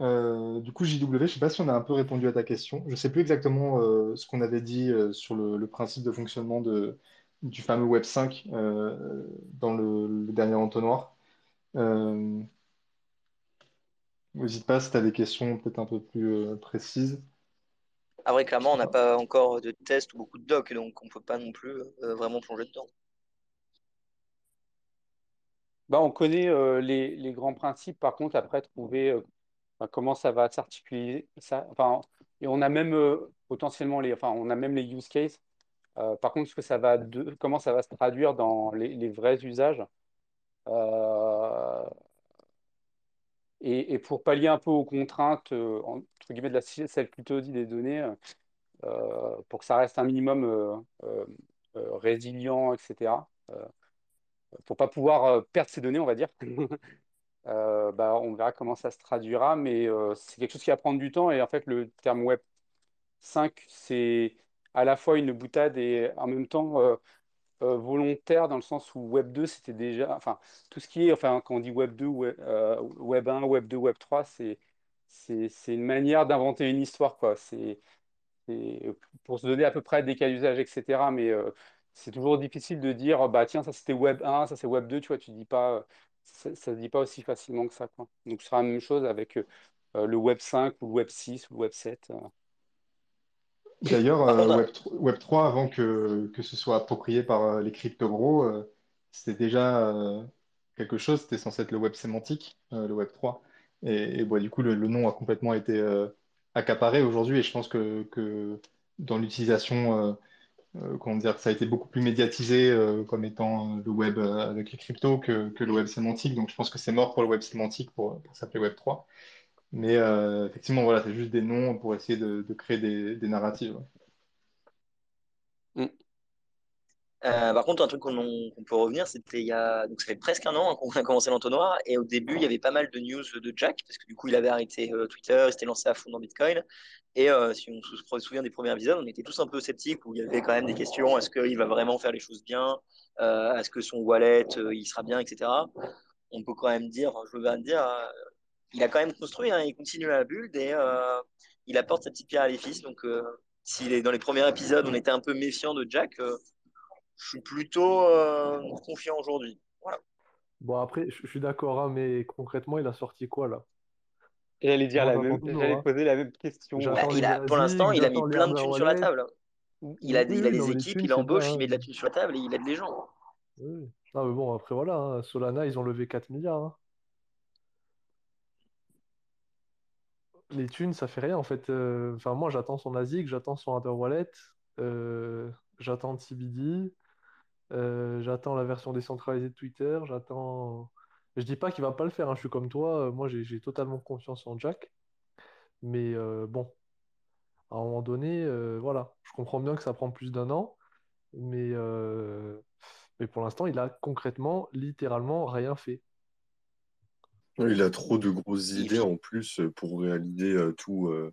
Euh, du coup, JW, je ne sais pas si on a un peu répondu à ta question. Je ne sais plus exactement euh, ce qu'on avait dit euh, sur le, principe de fonctionnement de, du fameux Web 5 dans le, le, dernier entonnoir. N'hésite pas si tu as des questions peut-être un peu plus euh, précises.
Ah vrai, clairement, on n'a pas encore de tests ou beaucoup de docs, donc on ne peut pas non plus euh, vraiment plonger dedans.
Bah, on connaît euh, les, grands principes, par contre, après, trouver comment ça va s'articuler. Ça, enfin, et on a même potentiellement les, enfin, on a même les use cases. par contre, ce que ça va de, comment ça va se traduire dans les, vrais usages et, pour pallier un peu aux contraintes, euh, entre guillemets, de la self-custody des données, euh, pour que ça reste un minimum euh, résilient, etc., pour pas pouvoir perdre ces données, on va dire. (laughs) bah, on verra comment ça se traduira, mais c'est quelque chose qui va prendre du temps. Et en fait, le terme Web 5, c'est à la fois une boutade et en même temps euh, volontaire dans le sens où Web 2, c'était déjà. Enfin, tout ce qui est. Enfin, quand on dit Web 2, Web, euh, Web 1, Web 2, Web 3, c'est, c'est, c'est une manière d'inventer une histoire, quoi. C'est, pour se donner à peu près des cas d'usage, etc. Mais euh, c'est toujours difficile de dire, bah tiens, ça c'était Web 1, ça c'est Web 2, tu vois, tu dis pas. Ça ne se dit pas aussi facilement que ça, quoi. Donc, ce sera la même chose avec le Web 5 ou le Web 6 ou le Web 7.
D'ailleurs, euh, (laughs) Web, 3, avant que, que ce soit approprié par euh, les crypto-gros, euh, c'était déjà quelque chose, c'était censé être le web sémantique, le Web 3. Et, et du coup, le, nom a complètement été accaparé aujourd'hui, et je pense que, que dans l'utilisation, comment dire, ça a été beaucoup plus médiatisé comme étant le web avec les cryptos que, que le web sémantique. Donc je pense que c'est mort pour le web sémantique pour, s'appeler Web 3. Mais euh, effectivement, voilà, c'est juste des noms pour essayer de, créer des, narratives.
Mm. Euh, par contre, un truc qu'on peut revenir, c'était il y a donc ça fait presque un an hein, qu'on a commencé l'entonnoir et au début il y avait pas mal de news de Jack parce que du coup il avait arrêté euh, Twitter, il s'était lancé à fond dans Bitcoin et si on se souvient des premiers épisodes, on était tous un peu sceptiques où il y avait quand même des questions est-ce qu'il va vraiment faire les choses bien, est-ce que son wallet il sera bien, etc. On peut quand même dire, je veux bien dire, il a quand même construit, hein, il continue à build et euh, il apporte sa petite pierre à l'édifice. Donc, euh, s'il est dans les premiers épisodes, on était un peu méfiant de Jack, euh, je suis plutôt confiant aujourd'hui. Voilà.
Bon, après, je suis d'accord, hein, mais concrètement, il a sorti quoi là?
Et j'allais dire la même, j'allais hein. poser la même question.
Bah, pour l'instant, il a mis plein de thunes sur la table. Il a, il a des équipes, il embauche, il met de la thune sur la table et il aide les gens.
Oui. Ah, mais bon, après voilà, Solana, ils ont levé 4 milliards. les thunes, ça fait rien en fait. Euh, enfin, moi, j'attends son ASIC, j'attends son hardware wallet, euh, j'attends CBD, euh, j'attends la version décentralisée de Twitter, j'attends. Je dis pas qu'il va pas le faire, hein, je suis comme toi, moi j'ai totalement confiance en Jack. Mais bon, à un moment donné, voilà, je comprends bien que ça prend plus d'un an, mais, mais pour l'instant, il a concrètement, littéralement rien fait.
Il a trop de grosses idées en plus euh, pour réaliser euh, tout. Euh.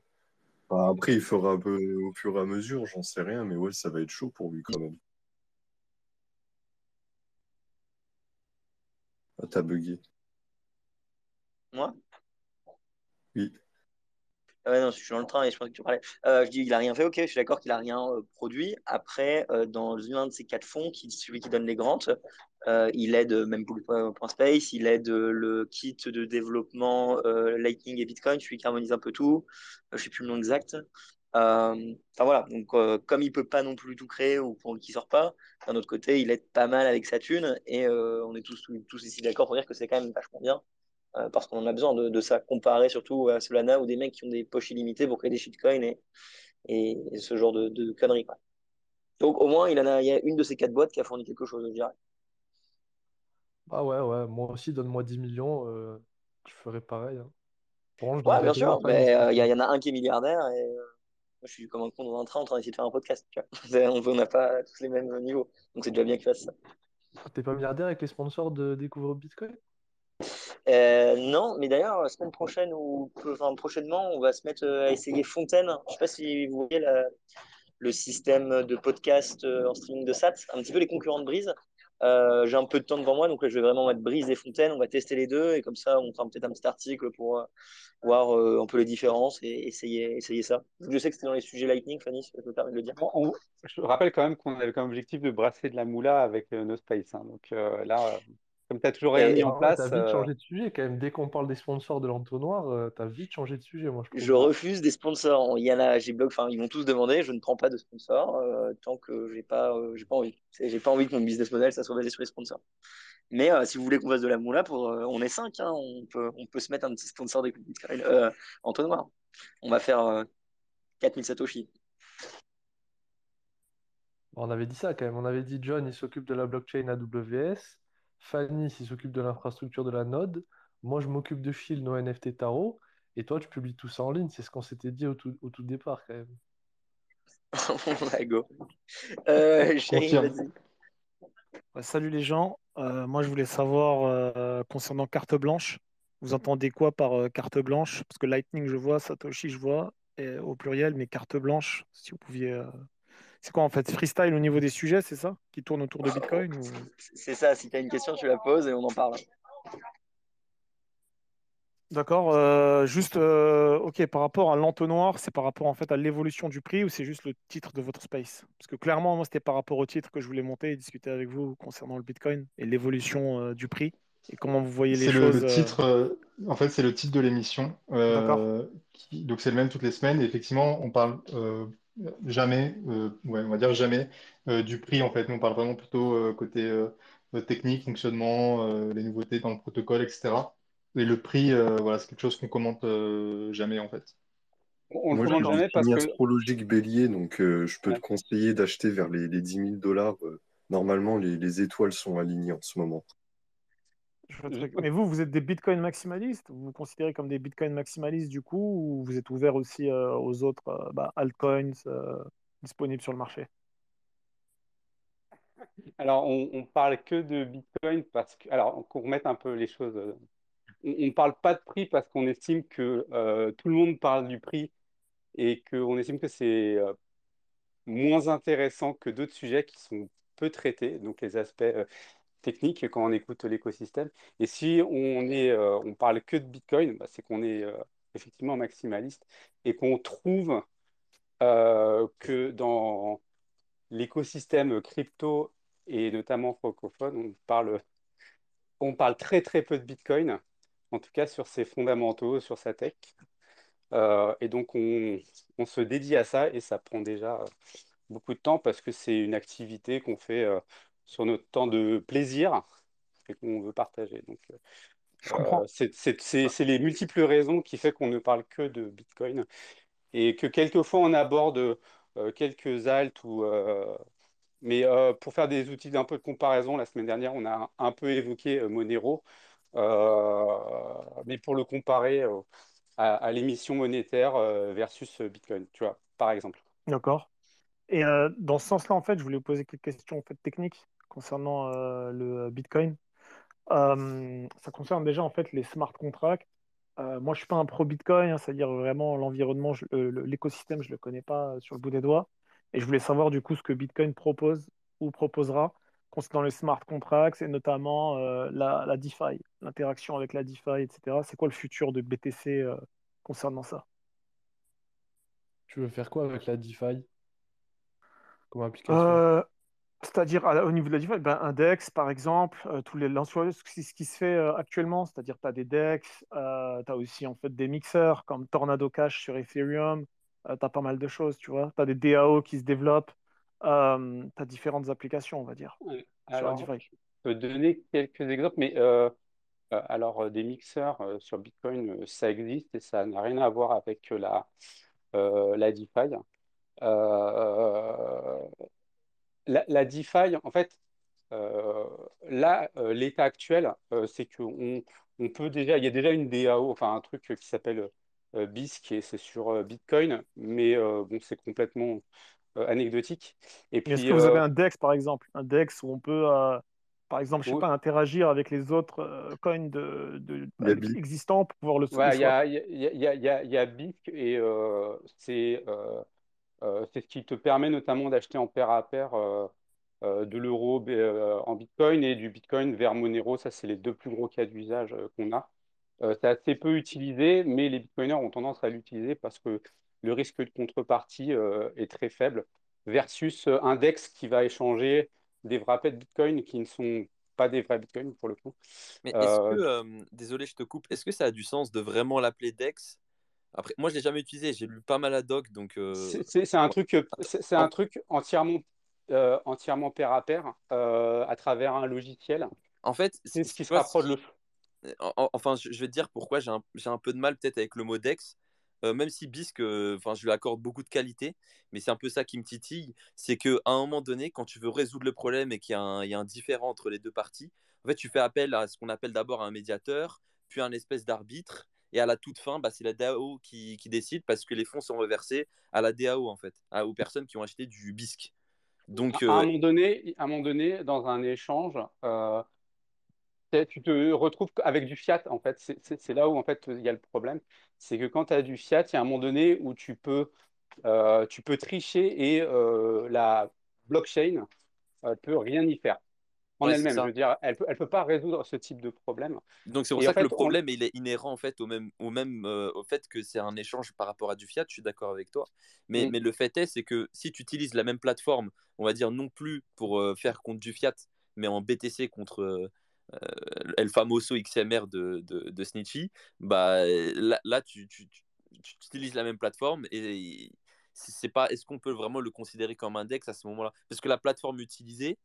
après, il fera un peu au fur et à mesure, j'en sais rien, mais ouais, ça va être chaud pour lui quand même. T'as bugué.
Moi?
Oui.
Ouais, non, je suis dans le train et je pense que tu parlais. Euh, je dis, il a rien fait, ok, je suis d'accord qu'il a rien euh, produit. Après, euh, dans l'un de ces quatre fonds, qui, celui qui donne les grants, euh, il aide même pour le point space, il aide le kit de développement Lightning et Bitcoin, celui qui harmonise un peu tout. je sais plus le nom exact. Enfin voilà, donc comme il peut pas non plus tout créer ou pour qui sort pas, d'un autre côté, il aide pas mal avec sa thune et on est tous, tous ici d'accord pour dire que c'est quand même vachement bien. Euh, parce qu'on a besoin de, ça comparer surtout à Solana ou des mecs qui ont des poches illimitées pour créer des shitcoins et, et, ce genre de, conneries. Quoi. Donc au moins, il, en a, il y a une de ces quatre boîtes qui a fourni quelque chose, je dirais.
Ah ouais, ouais, moi aussi, donne-moi 10 millions, euh, je ferais pareil. Hein.
ouais, bien sûr, mais euh, il y, en a un qui est milliardaire et moi, je suis comme un con dans un train en train d'essayer de faire un podcast. (laughs) on n'a pas tous les mêmes niveaux, donc c'est déjà bien qu'il fasse ça.
T'es pas milliardaire avec les sponsors de Découvre Bitcoin?
Euh, non, mais d'ailleurs, la semaine prochaine ou enfin, prochainement, on va se mettre euh, à essayer Fontaine. Je ne sais pas si vous voyez le système de podcast euh, en streaming de SAT, un petit peu les concurrents de Brise. J'ai un peu de temps devant moi, donc je vais vraiment mettre Brise et Fontaine. On va tester les deux et comme ça, on fera peut-être un petit article pour voir un peu les différences et essayer, essayer ça. Je sais que c'était dans les sujets Lightning, Fanny, si je peux permettre de le dire.
je rappelle quand même qu'on avait comme objectif de brasser de la moula avec No Space. Hein. donc là, comme tu n'as toujours rien mis en place.
Tu as vite changé de sujet quand même. Dès qu'on parle des sponsors de l'entonnoir, euh, tu as vite changé de sujet. Moi,
je, je refuse des sponsors. Il y en a, j'ai blog, enfin, ils vont tous demander. Je ne prends pas de sponsors euh, tant que j'ai pas, euh, j'ai pas envie. J'ai pas envie que mon business model ça soit basé sur les sponsors. Mais si vous voulez qu'on fasse de la moula, pour, on est cinq. Hein, on peut, on peut se mettre un petit sponsor des euh, entonnoir. On va faire 4000 satoshi.
On avait dit ça quand même. On avait dit John, il s'occupe de la blockchain AWS. Fanny s'occupe de l'infrastructure de la node. Moi, je m'occupe de Shield, nos NFT Tarot. Et toi, tu publies tout ça en ligne. C'est ce qu'on s'était dit au tout, au tout départ, quand même. (laughs)
go. Euh, (laughs)
salut les gens. Euh, moi, je voulais savoir euh, concernant carte blanche. Vous entendez quoi par carte blanche? Parce que Lightning, je vois, Satoshi, je vois, au pluriel, mais carte blanche, si vous pouviez c'est quoi en fait Freestyle au niveau des sujets, c'est ça Qui tourne autour de Bitcoin
C'est ça, si tu as une question, tu la poses et on en parle.
D'accord. Euh, juste, euh, ok, par rapport à l'entonnoir, c'est par rapport en fait à l'évolution du prix ou c'est juste le titre de votre space? Parce que clairement, moi, c'était par rapport au titre que je voulais monter et discuter avec vous concernant le Bitcoin et l'évolution euh, du prix et comment vous voyez les choses.
C'est le titre, en fait, c'est le titre de l'émission. donc c'est le même toutes les semaines. Et effectivement, on parle jamais, euh, ouais, on va dire jamais, euh, du prix en fait. Nous, on parle vraiment plutôt euh, côté technique, fonctionnement, les nouveautés dans le protocole, etc. Et le prix, voilà, c'est quelque chose qu'on commente jamais en fait.
On Moi, j'ai jamais parce que... astrologique bélier, donc je peux te conseiller d'acheter vers les, les 10 000 dollars. normalement, les, les étoiles sont alignées en ce moment.
Mais vous, vous êtes des bitcoins maximalistes? Vous vous considérez comme des bitcoins maximalistes du coup Ou vous êtes ouvert aussi euh, aux autres euh, bah, altcoins euh, disponibles sur le marché?
Alors, on, on, parle que de bitcoin parce que. Alors, qu'on remette un peu les choses. on ne parle pas de prix parce qu'on estime que tout le monde parle du prix et qu'on estime que c'est moins intéressant que d'autres sujets qui sont peu traités, donc les aspects technique quand on écoute l'écosystème. Et si on est, euh, on parle que de Bitcoin, bah, c'est qu'on est euh, effectivement maximaliste et qu'on trouve euh, que dans l'écosystème crypto et notamment francophone, on parle, on parle très très peu de Bitcoin, en tout cas sur ses fondamentaux, sur sa tech. et donc on, on, se dédie à ça et ça prend déjà beaucoup de temps parce que c'est une activité qu'on fait sur notre temps de plaisir et qu'on veut partager. Donc, euh, c'est les multiples raisons qui fait qu'on ne parle que de Bitcoin et que quelquefois on aborde euh, quelques alts ou euh, mais pour faire des outils d'un peu de comparaison, la semaine dernière, on a un, peu évoqué Monero, mais pour le comparer à, à l'émission monétaire versus Bitcoin, tu vois, par exemple.
D'accord. Et dans ce sens-là, en fait, je voulais vous poser quelques questions en fait, techniques concernant euh, le Bitcoin. Euh, ça concerne déjà en fait les smart contracts. Euh, moi, je suis pas un pro Bitcoin, hein, c'est-à-dire vraiment l'environnement, l'écosystème, je le connais pas sur le bout des doigts. Et je voulais savoir du coup ce que Bitcoin propose ou proposera concernant les smart contracts et notamment la, la, DeFi, l'interaction avec la DeFi, etc. C'est quoi le futur de BTC concernant ça?
Tu veux faire quoi avec la DeFi? Comme application?
Euh, c'est-à-dire au niveau de la DeFi, ben, un DEX par exemple, euh, tous les lanceurs, ce qui, ce qui se fait euh, actuellement, c'est-à-dire tu as des DEX, tu as aussi en fait des mixeurs comme Tornado Cash sur Ethereum, tu as pas mal de choses, tu vois. Tu as des DAO qui se développent, tu as différentes applications, on va dire,
Ouais.
sur la
Alors, je peux donner quelques exemples, mais euh, euh, alors euh, des mixeurs euh, sur Bitcoin, euh, ça existe et ça n'a rien à voir avec euh, la, euh, la DeFi. Euh, la, la DeFi, en fait, euh, là, euh, l'état actuel, euh, c'est qu'on on peut déjà, il y a déjà une DAO, enfin un truc qui s'appelle euh, BISC et c'est sur euh, Bitcoin, mais euh, bon, c'est complètement euh, anecdotique. Et
est-ce
puis,
que vous avez un DEX par exemple? Un DEX où on peut, euh, par exemple, je sais
oui,
pas, interagir avec les autres euh, coins de, existants pour pouvoir le,
ouais, il y a, y a, a, a, et euh, c'est c'est ce qui te permet notamment d'acheter en pair à pair euh, euh, de l'euro euh, en Bitcoin et du Bitcoin vers Monero. Ça, c'est les deux plus gros cas d'usage euh, qu'on a. Euh, c'est assez peu utilisé, mais les Bitcoiners ont tendance à l'utiliser parce que le risque de contrepartie euh, est très faible versus euh, un DEX qui va échanger des wrappés de Bitcoin qui ne sont pas des vrais Bitcoins pour le coup.
Mais est-ce que,
Euh,
euh, désolé, je te coupe, est-ce que ça a du sens de vraiment l'appeler Dex? Après, moi, je l'ai jamais utilisé, j'ai lu pas mal à doc, donc euh,
c'est un truc, euh, c'est un truc entièrement, euh, entièrement pair à pair euh, à travers un logiciel.
en fait,
C'est ce qui se rapproche le.
enfin, je, vais te dire pourquoi j'ai un, un peu de mal peut-être avec le mot Dex, même si Bisque, enfin, je lui accorde beaucoup de qualité, mais c'est un peu ça qui me titille, c'est que à un moment donné, quand tu veux résoudre le problème et qu'il y a un, il y a un différent entre les deux parties, en fait, tu fais appel à ce qu'on appelle d'abord un médiateur, puis un espèce d'arbitre, et à la toute fin, bah, c'est la DAO qui, qui décide parce que les fonds sont reversés à la DAO en fait, à- aux personnes qui ont acheté du Bisque. Donc,
À un
euh,
moment donné, à un moment donné, dans un échange, euh, tu te retrouves avec du fiat, en fait. C'est là où, en fait, il y a le problème. C'est que quand tu as du fiat, il y a un moment donné où tu peux, euh, tu peux tricher et la blockchain ne peut rien y faire en
ouais,
elle-même. Je veux dire, elle peut, elle peut pas résoudre ce type de problème.
Donc c'est pour
Et
ça que le
fait, on,
problème il est inhérent en fait au même au même euh, au fait que c'est un échange par rapport à du fiat. Je suis d'accord avec toi. Mais
Mm.
mais le fait est c'est que si tu utilises la même plateforme, on va dire non plus pour euh, faire contre du fiat, mais en BTC contre euh, euh, El Famoso XMR de, de, de Snitchy, bah là, là tu, tu, tu, tu utilises la même plateforme et c'est pas est-ce qu'on peut vraiment le considérer comme un DEX à ce moment-là? Parce que la plateforme utilisée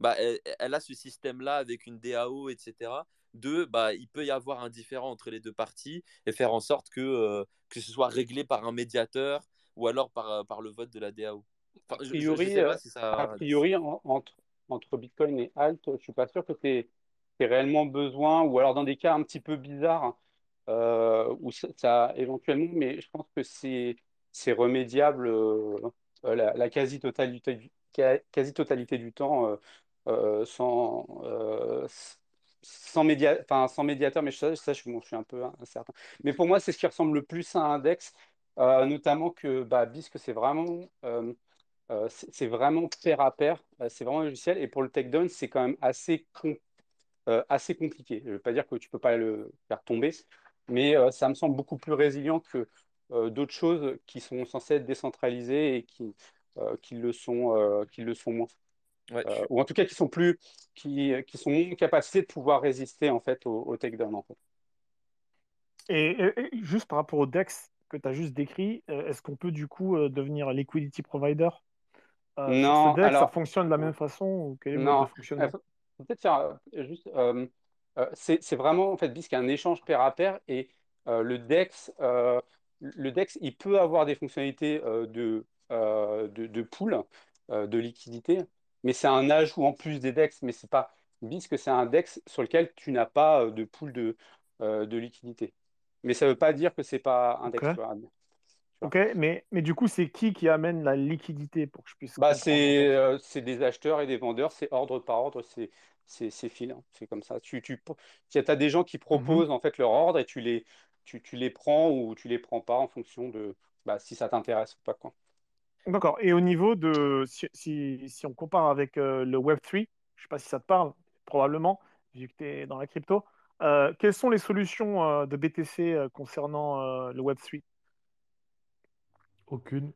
bah, elle, elle a ce système-là avec une DAO, etc. De, bah, il peut y avoir un différent entre les deux parties et faire en sorte que, euh, que ce soit réglé par un médiateur ou alors par, euh, par le vote de la DAO. Enfin,
priori, euh, a priori en- entre, entre Bitcoin et Alt, je suis pas sûr que tu aies, réellement besoin, ou alors dans des cas un petit peu bizarres, euh, où ça, ça- éventuellement, mais je pense que c'est remédiable euh, la, la quasi-totalité du, quasi-totalité du temps euh, sans, euh, sans, média, enfin, sans médiateur, mais ça, je, je suis un peu incertain. Mais pour moi, c'est ce qui ressemble le plus à un Index, euh, notamment que bah, Bisque, c'est vraiment, euh, euh, c'est vraiment pair à pair, euh, c'est vraiment logiciel, et pour le takedown, c'est quand même assez euh, assez compliqué. Je ne veux pas dire que tu ne peux pas le faire tomber, mais euh, ça me semble beaucoup plus résilient que euh, d'autres choses qui sont censées être décentralisées et qui, euh, qui le sont, euh, qui le sont moins.
Ouais,
Euh, ou en tout cas qui sont plus, qui, qui sont moins en capacité de pouvoir résister en fait au, au takedown en fait.
Et, et- et juste par rapport au DEX que tu as juste décrit, euh, est-ce qu'on peut du coup euh, devenir liquidity provider euh,
Non,
DEX? Ça
alors
fonctionne de la même façon ou quel est
non, faut peut-être faire juste. euh, euh, c'est c'est vraiment en fait BISC un échange pair à pair et euh, le DEX, euh, le DEX, il peut avoir des fonctionnalités euh, de, euh, de, de pool, euh, de liquidité, mais c'est un ajout en plus des DEX, mais c'est pas BISC, c'est un DEX sur lequel tu n'as pas euh, de pool de, euh, de liquidité. Mais ça ne veut pas dire que c'est pas un DEX, tu vois. tu vois.
ok, mais, mais du coup, c'est qui qui amène la liquidité pour que je puisse
Bah, c'est euh, c'est des acheteurs et des vendeurs, c'est ordre par ordre, c'est c'est c'est fil, hein, c'est comme ça. Tu, tu as des gens qui
Mhm.
proposent en fait leur ordre et tu les, tu, tu les prends ou tu les prends pas en fonction de bah, si ça t'intéresse ou pas, quoi.
D'accord. Et au niveau de, si, si, si on compare avec euh, le Web3, je sais pas si ça te parle, probablement, vu que tu es dans la crypto, euh, quelles sont les solutions euh, de BTC euh, concernant euh, le Web3?
Aucune.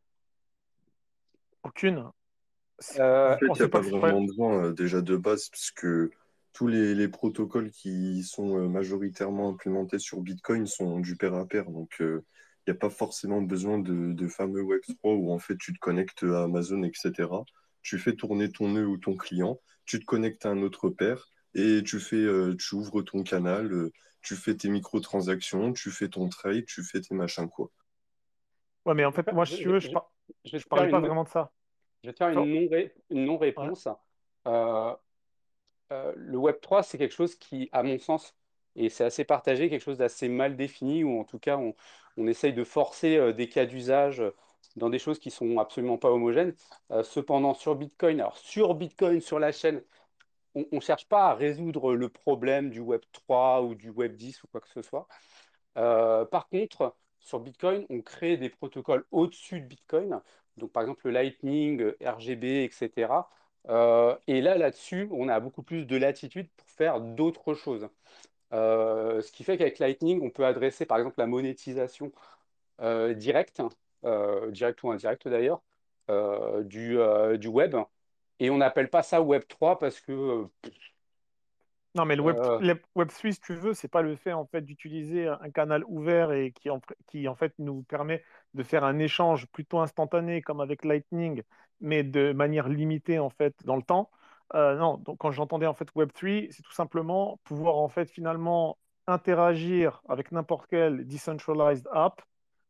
Aucune.
Euh,
En fait, il n'y a pas vraiment besoin euh, déjà de base, puisque tous les, les protocoles qui sont euh, majoritairement implémentés sur Bitcoin sont du pair à pair. Donc, euh, n'y a pas forcément besoin de, de fameux Web3 où en fait tu te connectes à Amazon, etc. Tu fais tourner ton nœud ou ton client, tu te connectes à un autre pair et tu fais, euh, tu ouvres ton canal, euh, tu fais tes microtransactions, tu fais ton trade, tu fais tes machins, quoi.
Ouais, mais en fait, moi, si tu veux, je,
je-
par-
je vais
je
te
parlais pas
une,
vraiment de ça.
je vais te faire une non-ré- une non-réponse. Euh, euh, le Web 3, c'est quelque chose qui, à mon sens, et c'est assez partagé, quelque chose d'assez mal défini, ou en tout cas, on, essaye de forcer euh, des cas d'usage dans des choses qui sont absolument pas homogènes. Euh, cependant, sur Bitcoin, alors sur Bitcoin, sur la chaîne, on ne cherche pas à résoudre le problème du Web 3 ou du Web 10 ou quoi que ce soit. Euh, par contre, sur Bitcoin, on crée des protocoles au-dessus de Bitcoin, donc par exemple le Lightning, euh, RGB, etc. Euh, et là, là-dessus, on a beaucoup plus de latitude pour faire d'autres choses. Euh, ce qui fait qu'avec Lightning, on peut adresser par exemple la monétisation euh, directe, euh, directe ou indirecte d'ailleurs, du, du web. Et on n'appelle pas ça Web 3 parce que
Non, mais le Web, le Web3, si tu veux, c'est pas le fait en fait d'utiliser un canal ouvert et qui en, qui en fait nous permet de faire un échange plutôt instantané comme avec Lightning, mais de manière limitée en fait dans le temps. Euh, non, donc quand j'entendais en fait Web3, c'est tout simplement pouvoir en fait finalement interagir avec n'importe quelle decentralized app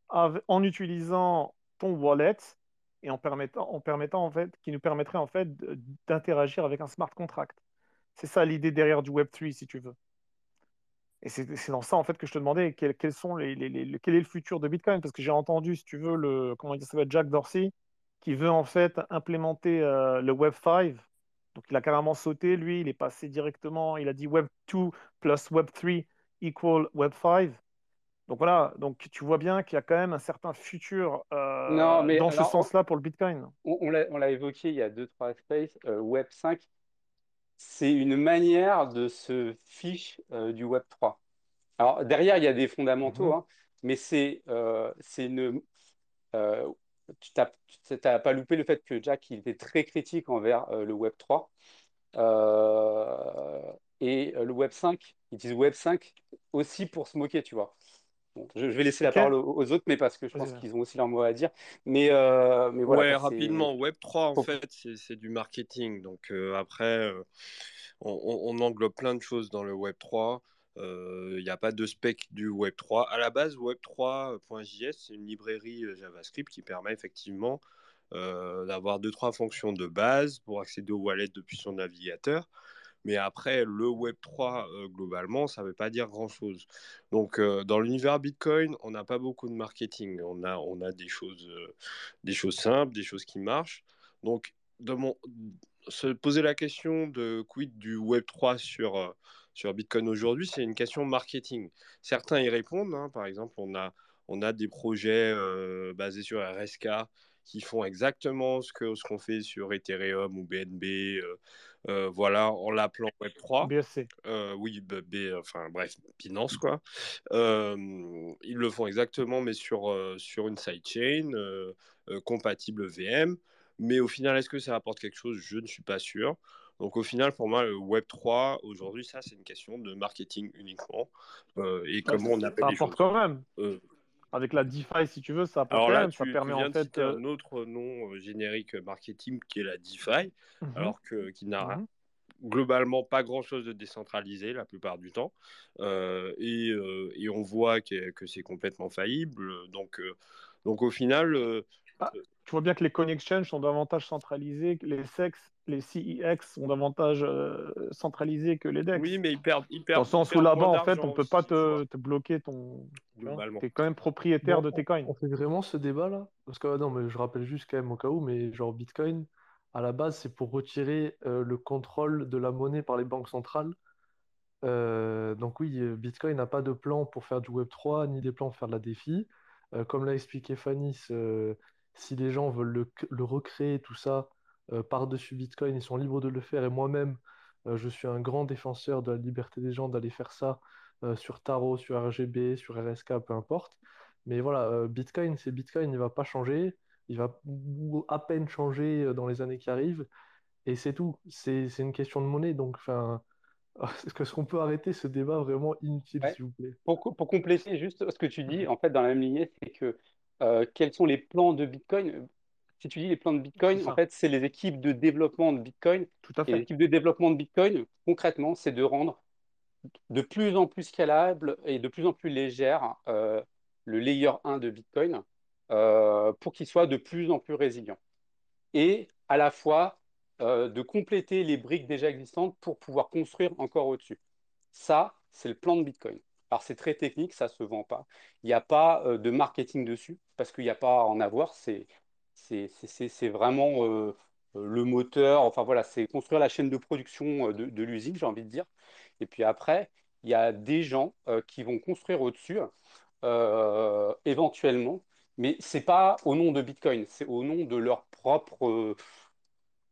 en utilisant ton wallet et en permettant, en permettant en fait, qui nous permettrait en fait d'interagir avec un smart contract. C'est ça l'idée derrière du Web3, si tu veux. Et c'est dans ça, en fait, que je te demandais quel, sont les, les- les- le- quel est le futur de Bitcoin. Parce que j'ai entendu, si tu veux, le, comment dire, ça Jack Dorsey, qui veut en fait implémenter euh, le Web5. Donc, il a carrément sauté, lui, il est passé directement, il a dit Web2 plus Web3 equal Web5. Donc voilà, donc tu vois bien qu'il y a quand même un certain futur euh,
Non, mais
dans ce sens-là pour le Bitcoin.
on, on l'a évoqué il y a deux, trois spaces, euh, Web 5, c'est une manière de se fiche euh, du Web 3. Alors, derrière, il y a des fondamentaux,
Mhm.
hein, mais c'est c'est une. Tu n'as pas loupé le fait que Jack il était très critique envers euh, le Web 3. Euh, et euh, le Web 5, ils disent Web 5 aussi pour se moquer, tu vois. Bon, je, je vais laisser la parole aux, aux autres, mais parce que je pense qu'ils ont aussi leur mot à dire. Mais, euh, mais voilà,
ouais, rapidement, Web3, en
Faut-
fait, c'est du marketing. Donc euh, après, euh, on, on- englobe plein de choses dans le Web3. Euh, Il n'y a pas de spec du Web3. À la base, Web3.js, c'est une librairie euh, JavaScript qui permet effectivement euh, d'avoir deux, trois fonctions de base pour accéder au wallet depuis son navigateur. Mais après, le Web3, euh, globalement, ça ne veut pas dire grand-chose. Donc, euh, dans l'univers Bitcoin, on n'a pas beaucoup de marketing. On a, on a des, choses, euh, des choses simples, des choses qui marchent. Donc, se poser la question de quid du Web3 sur, euh, sur Bitcoin aujourd'hui, c'est une question marketing. Certains y répondent. hein. Par exemple, on a, on a des projets euh, basés sur RSK qui font exactement ce que ce qu'on fait sur Ethereum ou BNB, euh, euh, voilà, en l'appelant Web3.
BSC.
Euh, oui, B, B- enfin bref, Binance quoi. Ils le font exactement, mais sur, sur une sidechain compatible VM. Mais au final, est-ce que ça apporte quelque chose? Je ne suis pas sûr. Donc au final, pour moi, le Web3, aujourd'hui, ça, c'est une question de marketing uniquement. Euh, et comment on
Ça
appelle les
apporte
choses.
quand même.
Euh,
Avec la DeFi, si tu veux, ça apporte
alors
quand
là,
même.
tu,
Ça
tu
permet
viens
en fait. euh,
un autre nom générique marketing qui est la DeFi,
mhm,
alors que, qui n'a
mhm.
globalement pas grand-chose de décentralisé la plupart du temps. Euh, et, euh, et on voit que, que c'est complètement faillible. Donc, euh, donc au final,
Ah, tu vois bien que les exchange sont davantage centralisés, que les CEX, les CEX sont davantage euh, centralisés que les DEX.
oui, mais ils perdent, ils
Dans
perdent,
le sens où là-bas, en fait, on peut pas te, te bloquer ton. Tu es quand même propriétaire
Bon,
de tes coins.
on fait vraiment ce débat-là? Parce que, ah non, mais je rappelle juste quand même au cas où, mais genre Bitcoin, à la base, c'est pour retirer euh, le contrôle de la monnaie par les banques centrales. Euh, donc oui, Bitcoin n'a pas de plan pour faire du Web3, ni des plans pour faire de la défi. Euh, comme l'a expliqué Fanny, euh, si les gens veulent le, le recréer, tout ça, par-dessus Bitcoin, ils sont libres de le faire. Et moi-même, euh, je suis un grand défenseur de la liberté des gens d'aller faire ça euh, sur Taro, sur RGB, sur RSK, peu importe. Mais voilà, euh, Bitcoin, c'est Bitcoin, il va pas changer. Il va à peine changer euh, dans les années qui arrivent. Et c'est tout. C'est une question de monnaie. Donc, enfin, (laughs) est-ce qu'on peut arrêter ce débat vraiment inutile,
Ouais.
s'il vous plaît?
Pour, co- pour compléter juste ce que tu dis, en fait, dans la même lignée, c'est que euh, quels sont les plans de Bitcoin? Si tu dis les plans de Bitcoin, en fait, c'est les équipes de développement de Bitcoin.
tout à
Et
fait.
équipes de développement de Bitcoin, concrètement, c'est de rendre de plus en plus scalable et de plus en plus légère euh, le layer 1 de Bitcoin euh, pour qu'il soit de plus en plus résilient. Et à la fois euh, de compléter les briques déjà existantes pour pouvoir construire encore au-dessus. Ça, c'est le plan de Bitcoin. Alors c'est très technique, ça ne se vend pas. Il n'y a pas euh, de marketing dessus parce qu'il n'y a pas à en avoir. C'est c'est vraiment euh, le moteur. Enfin voilà, c'est construire la chaîne de production euh, de, l'usine, j'ai envie de dire. Et puis après, il y a des gens euh, qui vont construire au-dessus, éventuellement, mais c'est pas au nom de Bitcoin, c'est au nom de leur propre euh,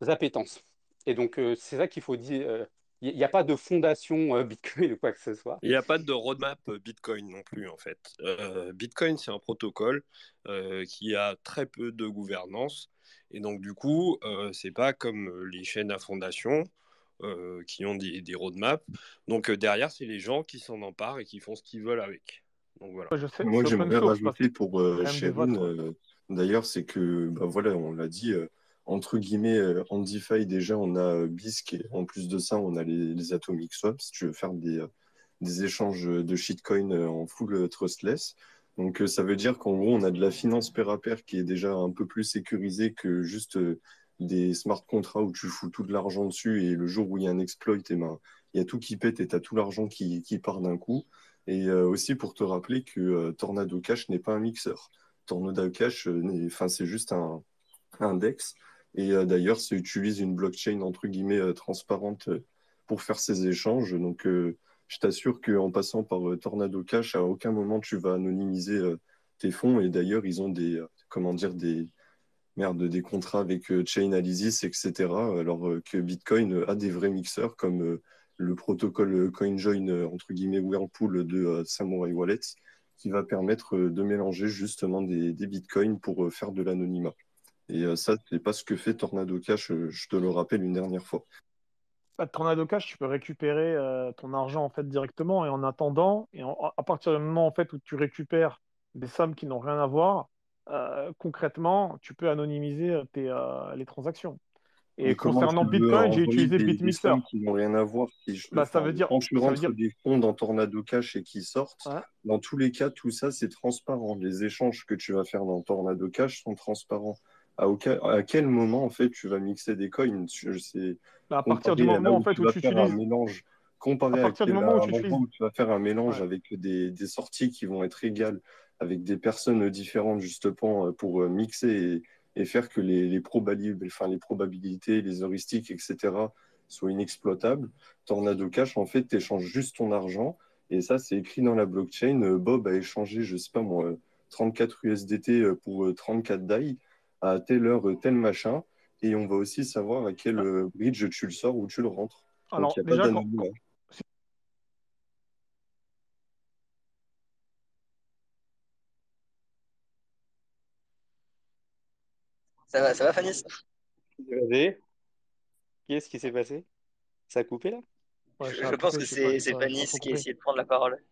appétence. Et donc, c'est ça qu'il faut dire. Euh, Il n'y a pas de fondation euh, Bitcoin ou quoi que ce soit.
Il n'y a pas de roadmap Bitcoin non plus, en fait. Euh, Bitcoin, c'est un protocole euh, qui a très peu de gouvernance. Et donc, du coup, euh, c'est pas comme les chaînes à fondation euh, qui ont des, des roadmaps. Donc, euh, derrière, c'est les gens qui s'en emparent et qui font ce qu'ils veulent avec. Donc, voilà.
Je sais,
Moi, j'aimerais rajouter pour euh, Sharon, euh, d'ailleurs, c'est que, bah voilà, on l'a dit, euh, entre guillemets, euh, en DeFi, déjà, on a euh, BISC en plus de ça, on a les, Atomic Swaps. Si tu veux faire des, euh, des échanges de shitcoin euh, en full euh, trustless. Donc, euh, ça veut dire qu'en gros, on a de la finance pair à pair qui est déjà un peu plus sécurisée que juste euh, des smart contracts où tu fous tout de l'argent dessus et le jour où il y a un exploit, eh ben, il y a tout qui pète et tu as tout l'argent qui, qui part d'un coup. Et euh, aussi pour te rappeler que euh, Tornado Cash n'est pas un mixeur. Tornado Cash, euh, c'est juste un, un DEX. Et euh, d'ailleurs, ça utilise une blockchain entre guillemets euh, transparente euh, pour faire ces échanges. Donc, je t'assure qu'en passant par Tornado Cash, à aucun moment tu vas anonymiser tes fonds. Et d'ailleurs, ils ont des, comment dire, des, des contrats avec Chainalysis, etc. Alors que Bitcoin a des vrais mixeurs comme le protocole CoinJoin, entre guillemets, Whirlpool de Samurai Wallet, qui va permettre de mélanger justement des, bitcoins pour faire de l'anonymat. Et euh, ça, c'est pas ce que fait Tornado Cash, euh, je te le rappelle une dernière fois.
Bah, Tornado Cash, tu peux récupérer euh, ton argent en fait directement et en attendant, et en- à partir du moment en fait où tu récupères des sommes qui n'ont rien à voir, euh, concrètement, tu peux anonymiser tes, les transactions. Et
Mais
concernant Bitcoin, j'ai utilisé
des, des
BitMixer.
sommes qui n'ont rien à voir si je,
Bah, ça veut dire,
quand tu rentres
dire,
des fonds dans Tornado Cash et qu'ils sortent,
ouais.
dans tous les cas, tout ça, c'est transparent. Les échanges que tu vas faire dans Tornado Cash sont transparents. À, aucun- à quel moment, en fait, tu vas mixer des coins? Je sais,
Bah, à partir du
à
moment en
où
fait
tu
où
vas
tu
faire un
utilises,
mélange,
à
comparé à
partir du
quel,
moment où
à
tu utilises,
où tu vas faire un mélange
ouais.
avec des, des sorties qui vont être égales, avec des personnes différentes, justement, euh, pour euh, mixer et, et faire que les, enfin, les probabilités, les heuristiques, etc., soient inexploitables. Tornado Cash, en fait, tu échanges juste ton argent. Et ça, c'est écrit dans la blockchain. Euh, Bob a échangé, je sais pas moi, euh, 34 USDT pour euh, 34 DAI à telle heure, euh, tel machin. Et on va aussi savoir à quel
Ah,
euh, bridge tu le sors ou tu le rentres. Donc,
Alors
pas
déjà, quand,
Ça va, ça va, Fanny?
Vas-y. Qu'est-ce qui s'est passé? Ça a coupé là?
ouais,
Je, pense que c'est Fanny qui a essayé de prendre la parole.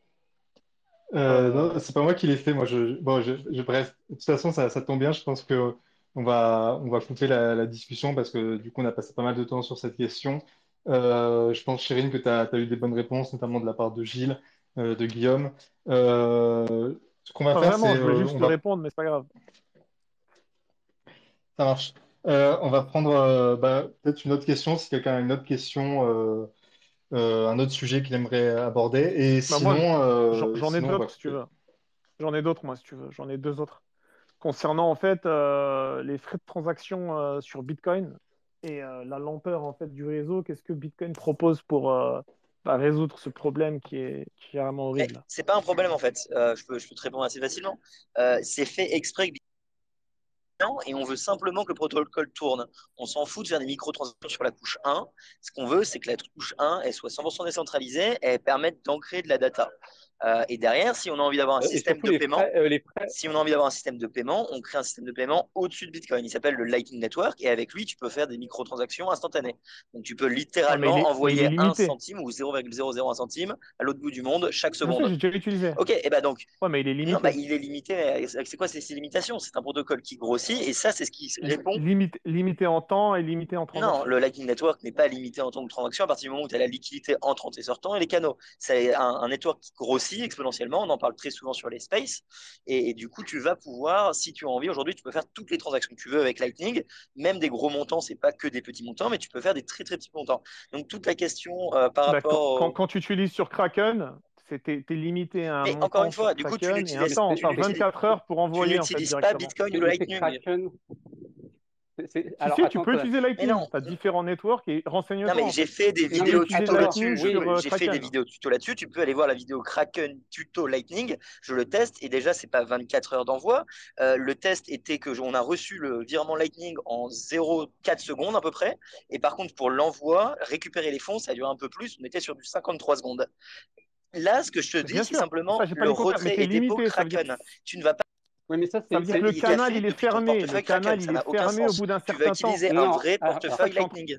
Euh,
Euh,
non, c'est pas moi qui l'ai fait. Moi, je, bon, je, je- bref, de toute façon, ça, ça tombe bien. Je pense que on va, on va couper la, la discussion parce que du coup, on a passé pas mal de temps sur cette question. Euh, je pense, Chérine, que tu as, eu des bonnes réponses, notamment de la part de Gilles, euh, de Guillaume. Euh, ce qu'on va faire,
vraiment,
c'est,
je voulais juste
va,
répondre, mais c'est pas grave.
ça marche. On va prendre bah, peut-être une autre question, si quelqu'un a une autre question, un autre sujet qu'il aimerait aborder. Et
Bah
sinon,
j'en ai d'autres si tu veux. J'en ai d'autres moi si tu veux. J'en ai deux autres. Concernant en fait euh, les frais de transaction euh, sur Bitcoin et euh, la lenteur en fait du réseau, qu'est-ce que Bitcoin propose pour bah, résoudre ce problème qui est, qui est vraiment horrible?
c'est pas un problème en fait. Je peux, je peux te répondre assez facilement. C'est fait exprès que et on veut simplement que le protocole tourne. On s'en fout de faire des microtransactions sur la couche 1. Ce qu'on veut, c'est que la couche 1 elle soit 100% décentralisée et elle permette d'ancrer de la data. Euh, et derrière, si on a envie d'avoir un
Et
système de paiement,
euh,
si on a envie d'avoir un système de paiement, on crée un système de paiement au-dessus de Bitcoin. Il s'appelle le Lightning Network et avec lui, tu peux faire des microtransactions instantanées. Donc, tu peux littéralement
est,
envoyer
est
un
limité.
centime ou 0,001 centime à l'autre bout du monde chaque seconde.
j'ai déjà utilisé.
Ok, et ben donc,
Ouais, mais il est
non, bah,
limité.
il est limité. C'est quoi ces limitations? C'est un protocole qui grossit et ça, c'est ce qui répond
Limité, limité en temps et limité en
non,
transaction.
le Lightning Network n'est pas limité en tant que transaction à partir du moment où tu as la liquidité entrante et sortant et les canaux. C'est un, un network qui grossit exponentiellement. On en parle très souvent sur les spaces. Et, et du coup, tu vas pouvoir, si tu as envie, aujourd'hui, tu peux faire toutes les transactions que tu veux avec Lightning, même des gros montants. C'est pas que des petits montants, mais tu peux faire des très très petits montants. Donc toute la question euh, par
Bah,
rapport
quand, quand,
au...
quand tu utilises sur Kraken, t'es limité à un
Mais encore une fois, du coup, tu n'utilises
temps.
tu
T'as
n'utilises
24 heures pour
tu
envoyer en fait
n'utilises pas
directement.
Bitcoin ou Lightning.
Kraken. C'est- c'est-
Si,
Alors,
si, tu peux utiliser
non,
Tu as différents networks et
Non,
renseigne-toi
mais j'ai
fait.
des vidéos tuto là-dessus.
Oui,
euh,
J'ai fait des
Kraken.
vidéos tuto là-dessus. Tu peux aller voir la vidéo Kraken tuto Lightning. Je le teste et déjà, c'est pas 24 heures d'envoi. Euh, le test était que on a reçu le virement Lightning en 0,4 secondes à peu près. Et par contre, pour l'envoi, récupérer les fonds, ça a duré un peu plus. On était sur du 53 secondes. Là, ce que je te dis, c'est simplement
ça
le retrait et dépôt Kraken. Tu ne vas pas
Oui, mais ça,
ça veut dire que le canal il est fermé. Le
portefeuille
canal il est fermé au bout d'un
Tu vas
certain temps.
utiliser un vrai
ça
portefeuille
en-
Lightning.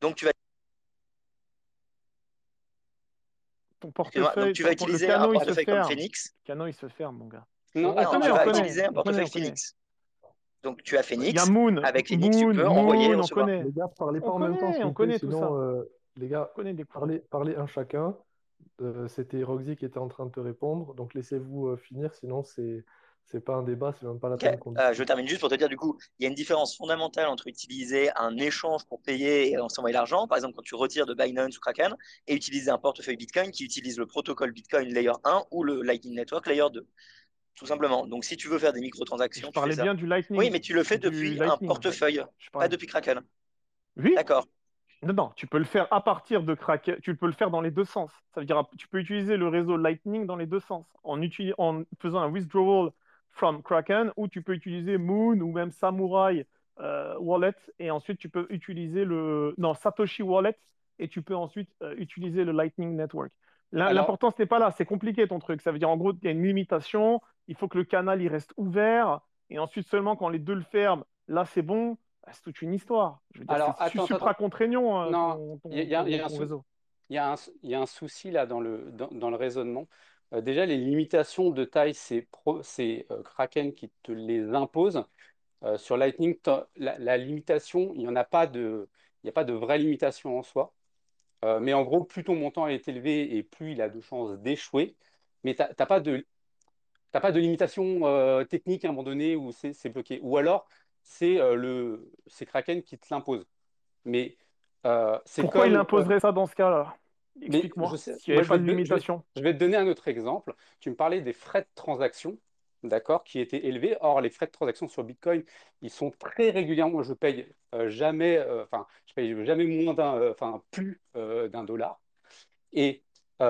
Donc, tu vas,
ton
excuse-moi, donc
portefeuille,
tu vas
le
utiliser un
canot il se
portefeuille comme. Phoenix.
Le canot il se ferme, mon gars.
non,
Non,
attends,
tu
connaît,
vas
connaît,
utiliser un
on connaît,
portefeuille
connaît.
Phoenix. Donc, tu as
Il y a
Phoenix.
Moon,
Avec Phoenix, tu
Moon,
peux envoyer et
Moon, on
recevoir.
connaît.
Les gars, parlez pas
On
en même temps,
connaît, on connaît tout ça.
euh, les gars,
On connaît des coups.
parlez, parlez un chacun. Euh, c'était Roxy qui était en train de te répondre, donc laissez-vous euh, finir, sinon c'est c'est pas un débat, c'est même pas la peine qu'on
euh, je termine juste pour te dire, du coup, il y a une différence fondamentale entre utiliser un échange pour payer et s'envoyer l'argent, par exemple quand tu retires de Binance ou Kraken, et utiliser un portefeuille Bitcoin qui utilise le protocole Bitcoin Layer 1 ou le Lightning Network Layer 2, tout simplement. Donc si tu veux faire des
Je
microtransactions, tu fais
parlais
ça.
bien du
Oui,
Lightning.
mais tu le fais depuis un portefeuille,
Je
pas depuis Kraken.
Oui,
D'accord.
Non, non, tu peux le faire à partir de Kraken. Tu peux le faire dans les deux sens. Ça veut dire, tu peux utiliser le réseau Lightning dans les deux sens, en, en faisant un withdrawal from Kraken, ou tu peux utiliser Moon ou même Samurai euh, Wallet, et ensuite tu peux utiliser le non Satoshi Wallet, et tu peux ensuite euh, utiliser le Lightning Network.
Alors,
L'important, n'est pas là, c'est compliqué ton truc. Ça veut dire en gros, il y a une limitation, il faut que le canal il reste ouvert, et ensuite seulement quand les deux le ferment, là c'est bon. Bah, C'est toute une histoire. Je veux dire,
alors,
c'est supra contraignant
Non, il y a, un souci là dans le, dans, dans le raisonnement. Euh, déjà, les limitations de taille, c'est pro- c'est, euh, Kraken qui te les impose. Euh, sur Lightning, la, la limitation, il n'y en a pas de, il n'y a pas de vraie limitation en soi. Mais en gros, plus ton montant est élevé et plus il a de chances d'échouer. Mais tu n'as pas de, t'as pas de limitation technique à un moment donné où c'est c'est bloqué. Ou alors, c'est euh, le, c'est Kraken qui te l'impose. Mais euh, c'est
Pourquoi il
comme,
imposerait ça dans ce cas-là? Explique-moi. S'il n'y avait pas de
je vais, je vais te donner un autre exemple. Tu me parlais des frais de transaction, d'accord, qui étaient élevés. Or, les frais de transaction sur Bitcoin, ils sont très régulièrement. Moi, je paye euh, jamais, euh, enfin, je paye jamais moins d'un, euh, enfin, plus d'un dollar. Et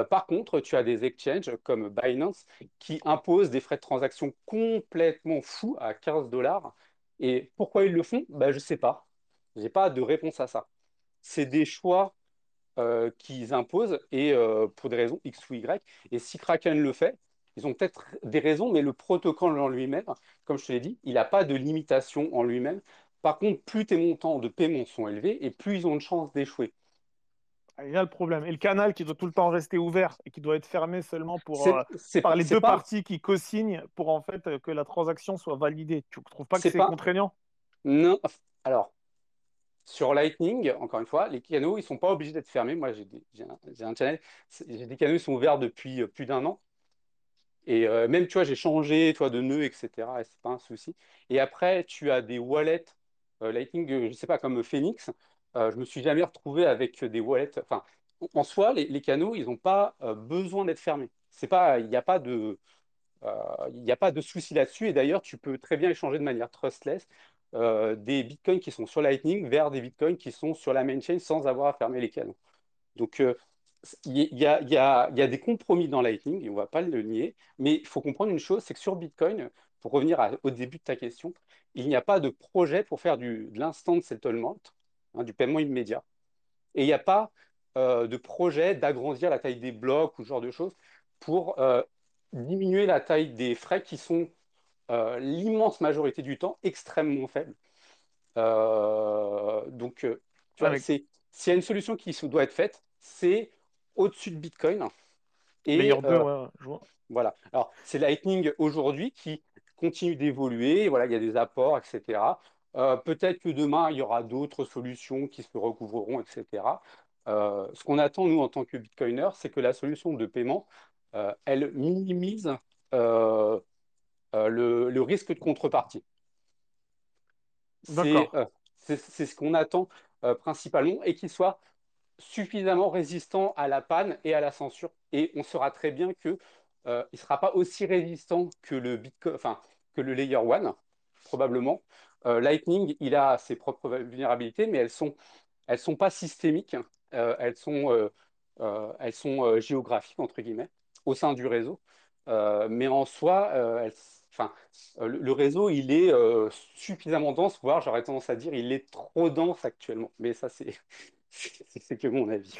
par contre, tu as des exchanges comme Binance qui imposent des frais de transaction complètement fous à 15 dollars. Et pourquoi ils le font? Ben, je ne sais pas. Je n'ai pas de réponse à ça. C'est des choix euh, qu'ils imposent et euh, pour des raisons X ou Y. Et si Kraken le fait, ils ont peut-être des raisons, mais le protocole en lui-même, comme je te l'ai dit, il n'a pas de limitation en lui-même. Par contre, plus tes montants de paiement sont élevés et plus ils ont de chances d'échouer.
Il y a le problème. Et le canal qui doit tout le temps rester ouvert et qui doit être fermé seulement pour, euh, par les deux
pas,
parties qui co-signent pour en fait euh, que la transaction soit validée. Tu ne trouves pas que c'est
pas,
contraignant?
non. Alors, sur Lightning, encore une fois, les canaux, ils ne sont pas obligés d'être fermés. Moi, j'ai un, j'ai un channel, des canaux qui sont ouverts depuis euh, plus d'un an. Et euh, même, tu vois, j'ai changé, tu vois, de nœud, etc. Et c'est pas un souci. Et après, tu as des wallets euh, Lightning, je sais pas, comme Phoenix. Euh, je me suis jamais retrouvé avec des wallets. Enfin, en soi, les, canaux, ils n'ont pas euh, besoin d'être fermés. C'est pas, il n'y a pas de, euh, il a pas de souci là-dessus. Et d'ailleurs, tu peux très bien échanger de manière trustless euh, des bitcoins qui sont sur Lightning vers des bitcoins qui sont sur la main chain sans avoir à fermer les canaux. Donc, il y a, des compromis dans Lightning, on ne va pas le nier, mais il faut comprendre une chose, c'est que sur Bitcoin, pour revenir au début de ta question, il n'y a pas de projet pour faire du, de l'instant settlement, hein, du paiement immédiat. Et il n'y a pas de projets d'agrandir la taille des blocs ou ce genre de choses pour diminuer la taille des frais qui sont l'immense majorité du temps extrêmement faibles. donc, tu vois, s'il y a une solution qui doit être faite, c'est au-dessus de Bitcoin.
Et, Layer 2, ouais, je vois.
Voilà. Alors, c'est Lightning aujourd'hui qui continue d'évoluer. Voilà, il y a des apports, etc. Euh, peut-être que demain, il y aura d'autres solutions qui se recouvreront, etc. Euh, ce qu'on attend, nous, en tant que Bitcoiner, c'est que la solution de paiement, euh, elle minimise le, le, risque de contrepartie. C'est ce qu'on attend principalement et qu'il soit suffisamment résistant à la panne et à la censure. Et on saura très bien qu'il ne sera pas aussi résistant que le, Bitcoin, enfin, que le Layer 1, probablement. Euh, Lightning, il a ses propres vulnérabilités, mais elles ne sont, elles sont pas systémiques, euh, elles sont, euh, elles sont géographiques, entre guillemets, au sein du réseau. mais en soi, enfin, le, réseau, il est suffisamment dense, voire j'aurais tendance à dire, il est trop dense actuellement. Mais ça, c'est (laughs) que mon avis.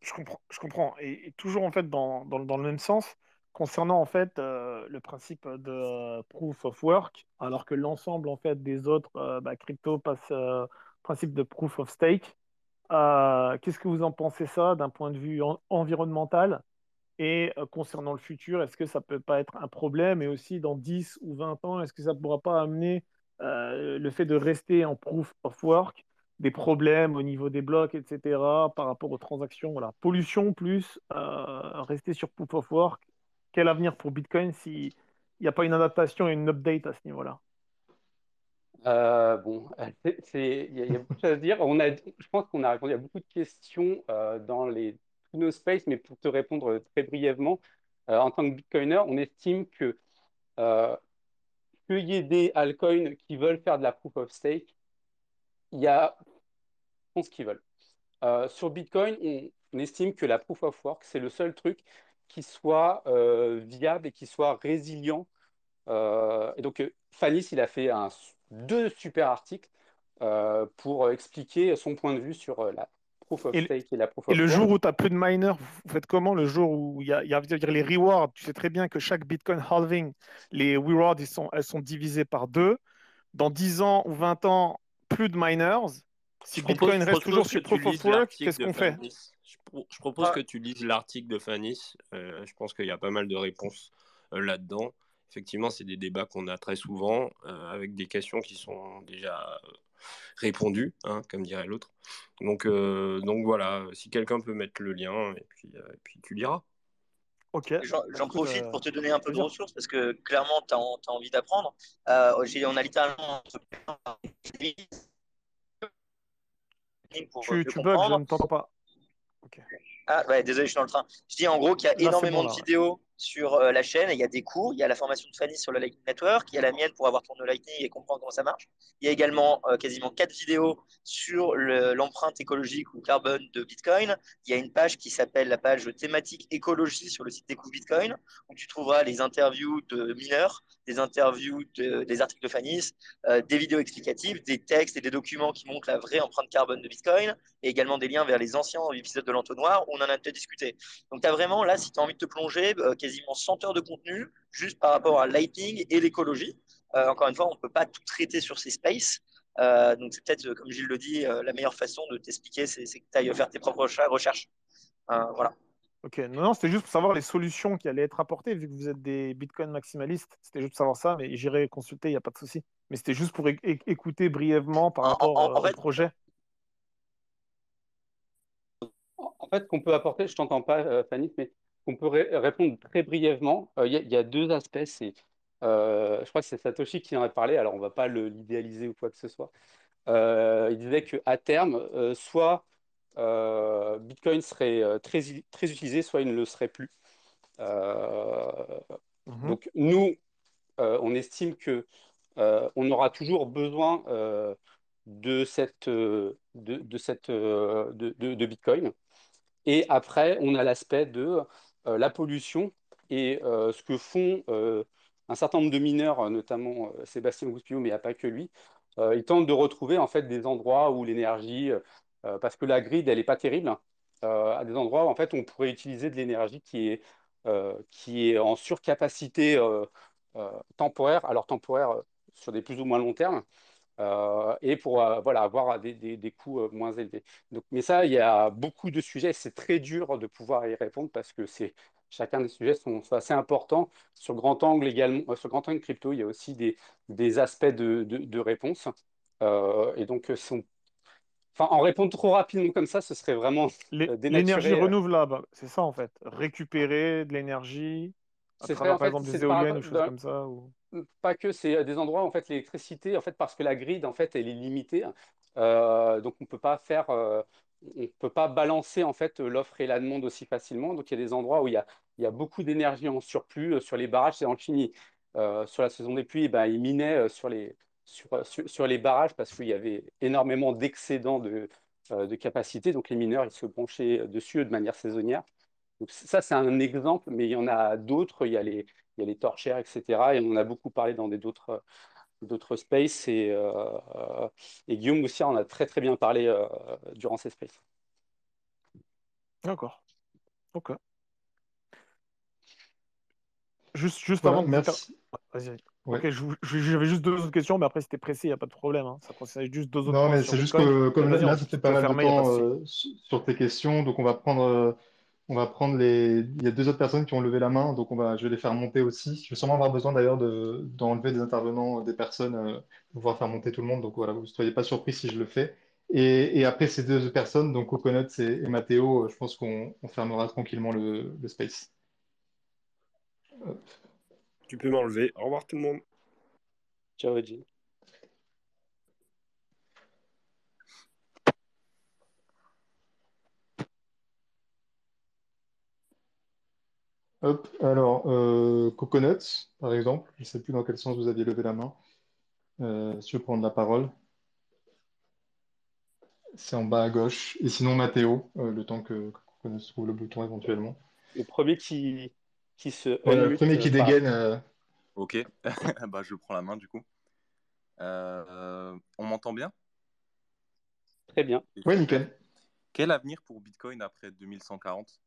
Je, comprends, je comprends. Et, toujours en fait dans, dans, le même sens, concernant en fait euh, le principe de euh, proof of work, alors que l'ensemble en fait des autres euh, bah, crypto passe principe de proof of stake. Qu'est-ce que vous en pensez ça d'un point de vue environnemental? Et concernant le futur, est-ce que ça peut pas être un problème? Et aussi dans 10 ou 20 ans, est-ce que ça ne pourra pas amener le fait de rester en proof of work des problèmes au niveau des blocs, etc., par rapport aux transactions. Pollution plus rester sur proof of work quel avenir pour Bitcoin s'il n'y a pas une adaptation et une update à ce niveau-là?
Euh, bon, il y, a beaucoup de choses à dire. On a, je pense qu'on a répondu à beaucoup de questions euh, dans les tous nos spaces, mais pour te répondre très brièvement, euh, en tant que Bitcoiner, on estime que qu'il y ait des altcoins qui veulent faire de la proof of stake, il y a, je pense qu'ils veulent. sur Bitcoin, on, estime que la proof of work, c'est le seul truc qui soit euh, viable et qui soit résilient. Euh, et donc, euh, Fanis, il a fait un, deux super articles pour expliquer son point de vue sur la proof of stake et la proof of
Et le jour où tu n'as plus de miners, vous faites comment Le jour où il y a, y a les rewards, tu sais très bien que chaque Bitcoin halving, les rewards, ils sont, elles sont divisées par deux. Dans 10 ans ou 20 ans, plus de miners. Si Bitcoin reste toujours sur proof of work, qu'est-ce qu'on fait?
Je propose que tu lises l'article de Fanis. Euh, je pense qu'il y a pas mal de réponses euh, là-dedans. Effectivement, c'est des débats qu'on a très souvent euh, avec des questions qui sont déjà répondues, hein, comme dirait l'autre. Donc, donc voilà, si quelqu'un peut mettre le lien, et puis, et puis tu liras.
Ok. J'en profite pour te donner un peu de ressources parce que clairement, tu as, as, envie d'apprendre. on a littéralement.
Pour, tu, tu bugs, je ne t'entends pas.
Ah ouais, désolé, je suis dans le train. Je dis en gros qu'il y a énormément de vidéos sur euh, la chaîne. il y a des cours. Il y a la formation de Fanny sur le Lightning Network. Il y a la mienne pour avoir tourné Lightning et comprendre comment ça marche. Il y a également euh, quasiment quatre vidéos sur l'empreinte écologique ou carbone de Bitcoin. Il y a une page qui s'appelle la page thématique écologie sur le site Découvre Bitcoin où tu trouveras les interviews de mineurs, des interviews, des articles de Fanny, euh, des vidéos explicatives, des textes et des documents qui montrent la vraie empreinte carbone de Bitcoin et également des liens vers les anciens épisodes de l'entonnoir où on en a peut-être discuté. Donc tu as vraiment là, si tu as envie de te plonger, quasiment 100 heures de contenu juste par rapport à Lightning et l'écologie. Euh, encore une fois, on ne peut pas tout traiter sur ces spaces. Euh, donc, c'est peut-être, comme Gilles le dit, euh, la meilleure façon de t'expliquer, c'est que tu ailles faire tes propres recherches. voilà.
Ok, non, non c'était juste pour savoir les solutions qui allaient être apportées, vu que vous êtes des Bitcoin maximalistes. C'était juste pour savoir ça, mais j'irai consulter, il n'y a pas de souci. Mais c'était juste pour écouter brièvement par rapport au projet.
En fait, qu'on peut apporter, je t'entends pas, Fanny, mais on peut répondre très brièvement. Euh, il y, a deux aspects. Euh, je crois que c'est Satoshi qui en a parlé, alors on ne va pas l'idéaliser ou quoi que ce soit. Euh, il disait qu'à terme, soit Bitcoin serait très, très utilisé, soit il ne le serait plus. Mhm. Donc nous, on estime que on aura toujours besoin de, cette, de, cette, de Bitcoin. Et après, on a l'aspect de la pollution et euh, ce que font euh, un certain nombre de mineurs, notamment Sébastien Gouspio, mais il n'y a pas que lui, ils tentent de retrouver en fait des endroits où l'énergie, parce que la grid, elle n'est pas terrible, à des endroits où en fait on pourrait utiliser de l'énergie qui est, qui est en surcapacité temporaire, alors temporaire sur des plus ou moins long terme, et pour voilà, avoir des, des, des coûts moins élevés. Donc, mais ça, il y a beaucoup de sujets, c'est très dur de pouvoir y répondre parce que c'est chacun des sujets sont, assez importants. Sur grand angle également, sur grand angle crypto, il y a aussi des, des aspects de, de, de réponse. et donc, Enfin, en répondre trop rapidement comme ça, ce serait vraiment
L'énergie renouvelable, c'est ça en fait. Récupérer de l'énergie à travers, par exemple, des éoliennes ou choses comme ça ou
pas que, c'est des endroits, en fait, l'électricité, en fait, parce que la grid, en fait, elle est limitée. Euh, donc, on peut pas faire, euh, on peut pas balancer, en fait, l'offre et la demande aussi facilement. Donc, il y a des endroits où il y a, il y a beaucoup d'énergie en surplus. Euh, sur les barrages, c'est en Chine. sur la saison des pluies, ben, ils minaient sur les, sur, sur, les barrages parce qu'il y avait énormément d'excédents de, de capacité. Donc, les mineurs, ils se branchaient dessus de manière saisonnière. Ça, c'est un exemple, mais il y en a d'autres. Il y a les, il y a les torchères, etc. Et on en a beaucoup parlé dans d'autres d'autres spaces et, euh, et, Guillaume aussi en a très très bien parlé euh, durant ces spaces.
D'accord. Ok. Juste, juste avant de
merci.
Vas-y. Ok, j'avais juste deux autres questions, mais après c'était précis, il n'y a pas de problème. Hein. Ça concerne juste deux autres
Non, mais c'est juste que comme là, ça fait pas mal de temps euh, sur tes questions, donc on va prendre on va prendre les. Il y a deux autres personnes qui ont levé la main, donc on va, je vais les faire monter aussi. Je vais sûrement avoir besoin d'ailleurs de, d'enlever des intervenants, des personnes, euh, pour pouvoir faire monter tout le monde. Donc voilà, vous ne soyez pas surpris si je le fais. Et, et après ces deux personnes, donc Coconuts et, et Mathéo, je pense qu'on on fermera tranquillement le, le space.
Tu peux m'enlever. Au revoir tout le monde.
Ciao, Edgy.
Hop, alors, euh, Coconuts, par exemple, je ne sais plus dans quel sens vous aviez levé la main. Euh, si je veux prendre la parole, c'est en bas à gauche. Et sinon, Mathéo, euh, le temps que, Coconuts trouve le bouton éventuellement.
Le premier qui, qui se.
le premier qui dégaine.
Ok, (laughs) bah, je prends la main du coup. on m'entend bien?
Très bien.
Oui, nickel.
Quel avenir pour Bitcoin après 2140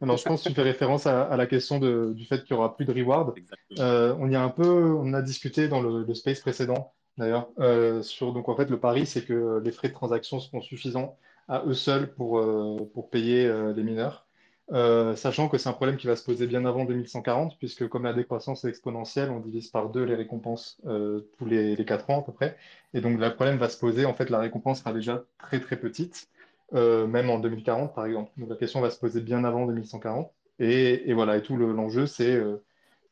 alors, je pense que tu fais référence à, la question du fait qu'il n'y aura plus de reward. Euh, on y a un peu, on a discuté dans le, space précédent, d'ailleurs, euh, sur, donc en fait, le pari, c'est que les frais de transaction seront suffisants à eux seuls pour, euh, pour payer les mineurs. sachant que c'est un problème qui va se poser bien avant 2140, puisque comme la décroissance est exponentielle, on divise par deux les récompenses tous les, les 4 ans à peu près. Et donc, le problème va se poser, en fait, la récompense sera déjà très très petite. Euh, même en 2040 par exemple. Donc la question va se poser bien avant 2140. Et, voilà, et tout l'enjeu, c'est euh,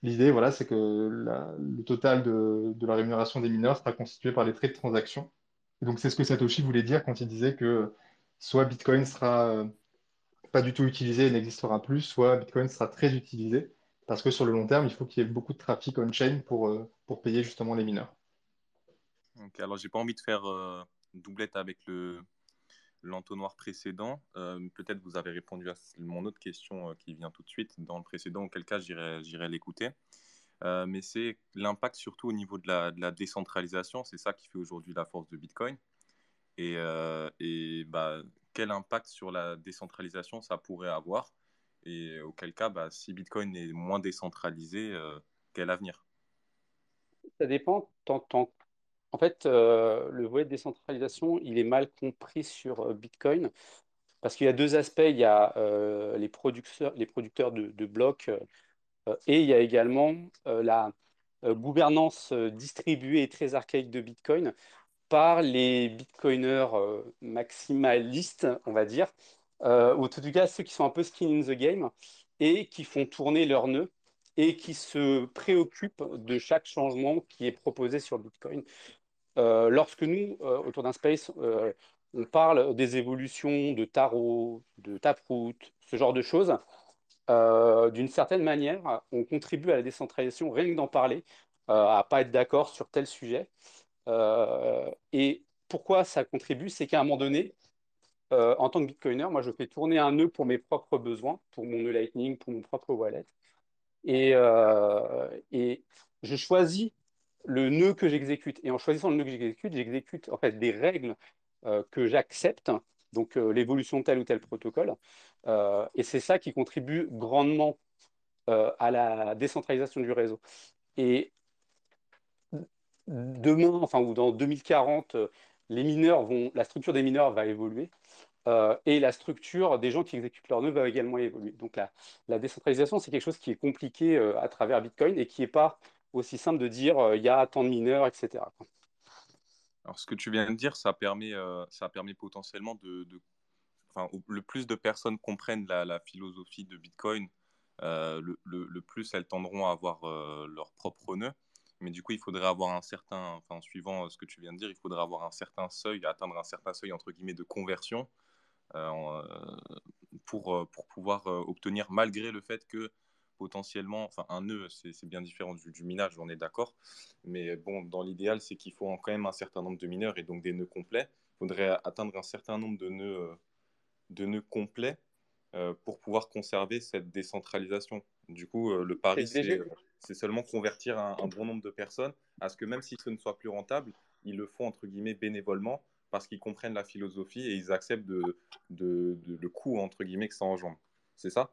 l'idée, voilà, c'est que le total de, la rémunération des mineurs sera constitué par les traits de transaction. Et donc c'est ce que Satoshi voulait dire quand il disait que soit Bitcoin sera euh, pas du tout utilisé et n'existera plus, soit Bitcoin sera très utilisé, parce que sur le long terme, il faut qu'il y ait beaucoup de trafic on-chain pour, pour payer justement les mineurs.
Donc, alors, j'ai pas envie de faire doublette avec le, l'entonnoir précédent. Euh, peut-être vous avez répondu à mon autre question euh, qui vient tout de suite dans le précédent, auquel cas j'irai l'écouter. Euh, mais c'est l'impact surtout au niveau de la, décentralisation. C'est ça qui fait aujourd'hui la force de Bitcoin. Et, bah, quel impact sur la décentralisation ça pourrait avoir? Et auquel cas, bah, si Bitcoin est moins décentralisé, quel avenir?
Ça dépend. Tant, tant, en fait, euh, le volet de décentralisation, il est mal compris sur euh, Bitcoin parce qu'il y a deux aspects. Il y a euh, les producteurs, les producteurs de, blocs et il y a également la gouvernance distribuée et très archaïque de Bitcoin par les bitcoiners maximalistes, on va dire, ou en tout cas ceux qui sont un peu skin in the game et qui font tourner leurs nœuds et qui se préoccupent de chaque changement qui est proposé sur Bitcoin. Euh, lorsque nous, euh, autour d'un space, euh, on parle des évolutions de tarot, de taproot, ce genre de choses, d'une certaine manière, on contribue à la décentralisation rien que d'en parler, à pas être d'accord sur tel sujet. et pourquoi ça contribue C'est qu'à un moment donné, en tant que bitcoiner, moi je fais tourner un nœud pour mes propres besoins, pour mon nœud Lightning, pour mon propre wallet. Et, et je choisis le nœud que j'exécute. Et en choisissant le nœud que j'exécute, j'exécute en fait des règles que j'accepte, donc l'évolution de tel ou tel protocole. et c'est ça qui contribue grandement à la décentralisation du réseau. Et demain, enfin, ou dans 2040, les mineurs vont, la structure des mineurs va évoluer. Euh, et la structure des gens qui exécutent leur nœud va également évoluer. Donc la, la décentralisation, c'est quelque chose qui est compliqué euh, à travers Bitcoin et qui n'est pas aussi simple de dire euh, il y a tant de mineurs, etc.
Alors ce que tu viens de dire, ça permet, ça permet potentiellement de, enfin, le plus de personnes comprennent la, philosophie de Bitcoin, le, le, plus elles tendront à avoir leur propre nœud. Mais du coup, il faudrait avoir un certain, enfin, suivant ce que tu viens de dire, il faudrait avoir un certain seuil, atteindre un certain seuil entre guillemets de conversion euh, euh, pour, euh, pour pouvoir obtenir, malgré le fait que potentiellement, enfin un nœud, c'est bien différent du, minage, on est d'accord, mais bon, dans l'idéal, c'est qu'il faut quand même un certain nombre de mineurs et donc des nœuds complets. Il faudrait atteindre un certain nombre de nœuds, de nœuds complets pour pouvoir conserver cette décentralisation. Du coup, le pari, c'est seulement convertir un, un, bon nombre de personnes à ce que même si ce ne soit plus rentable, ils le font entre guillemets bénévolement parce qu'ils comprennent la philosophie et ils acceptent de, de, le coût, entre guillemets, que ça engendre. C'est ça?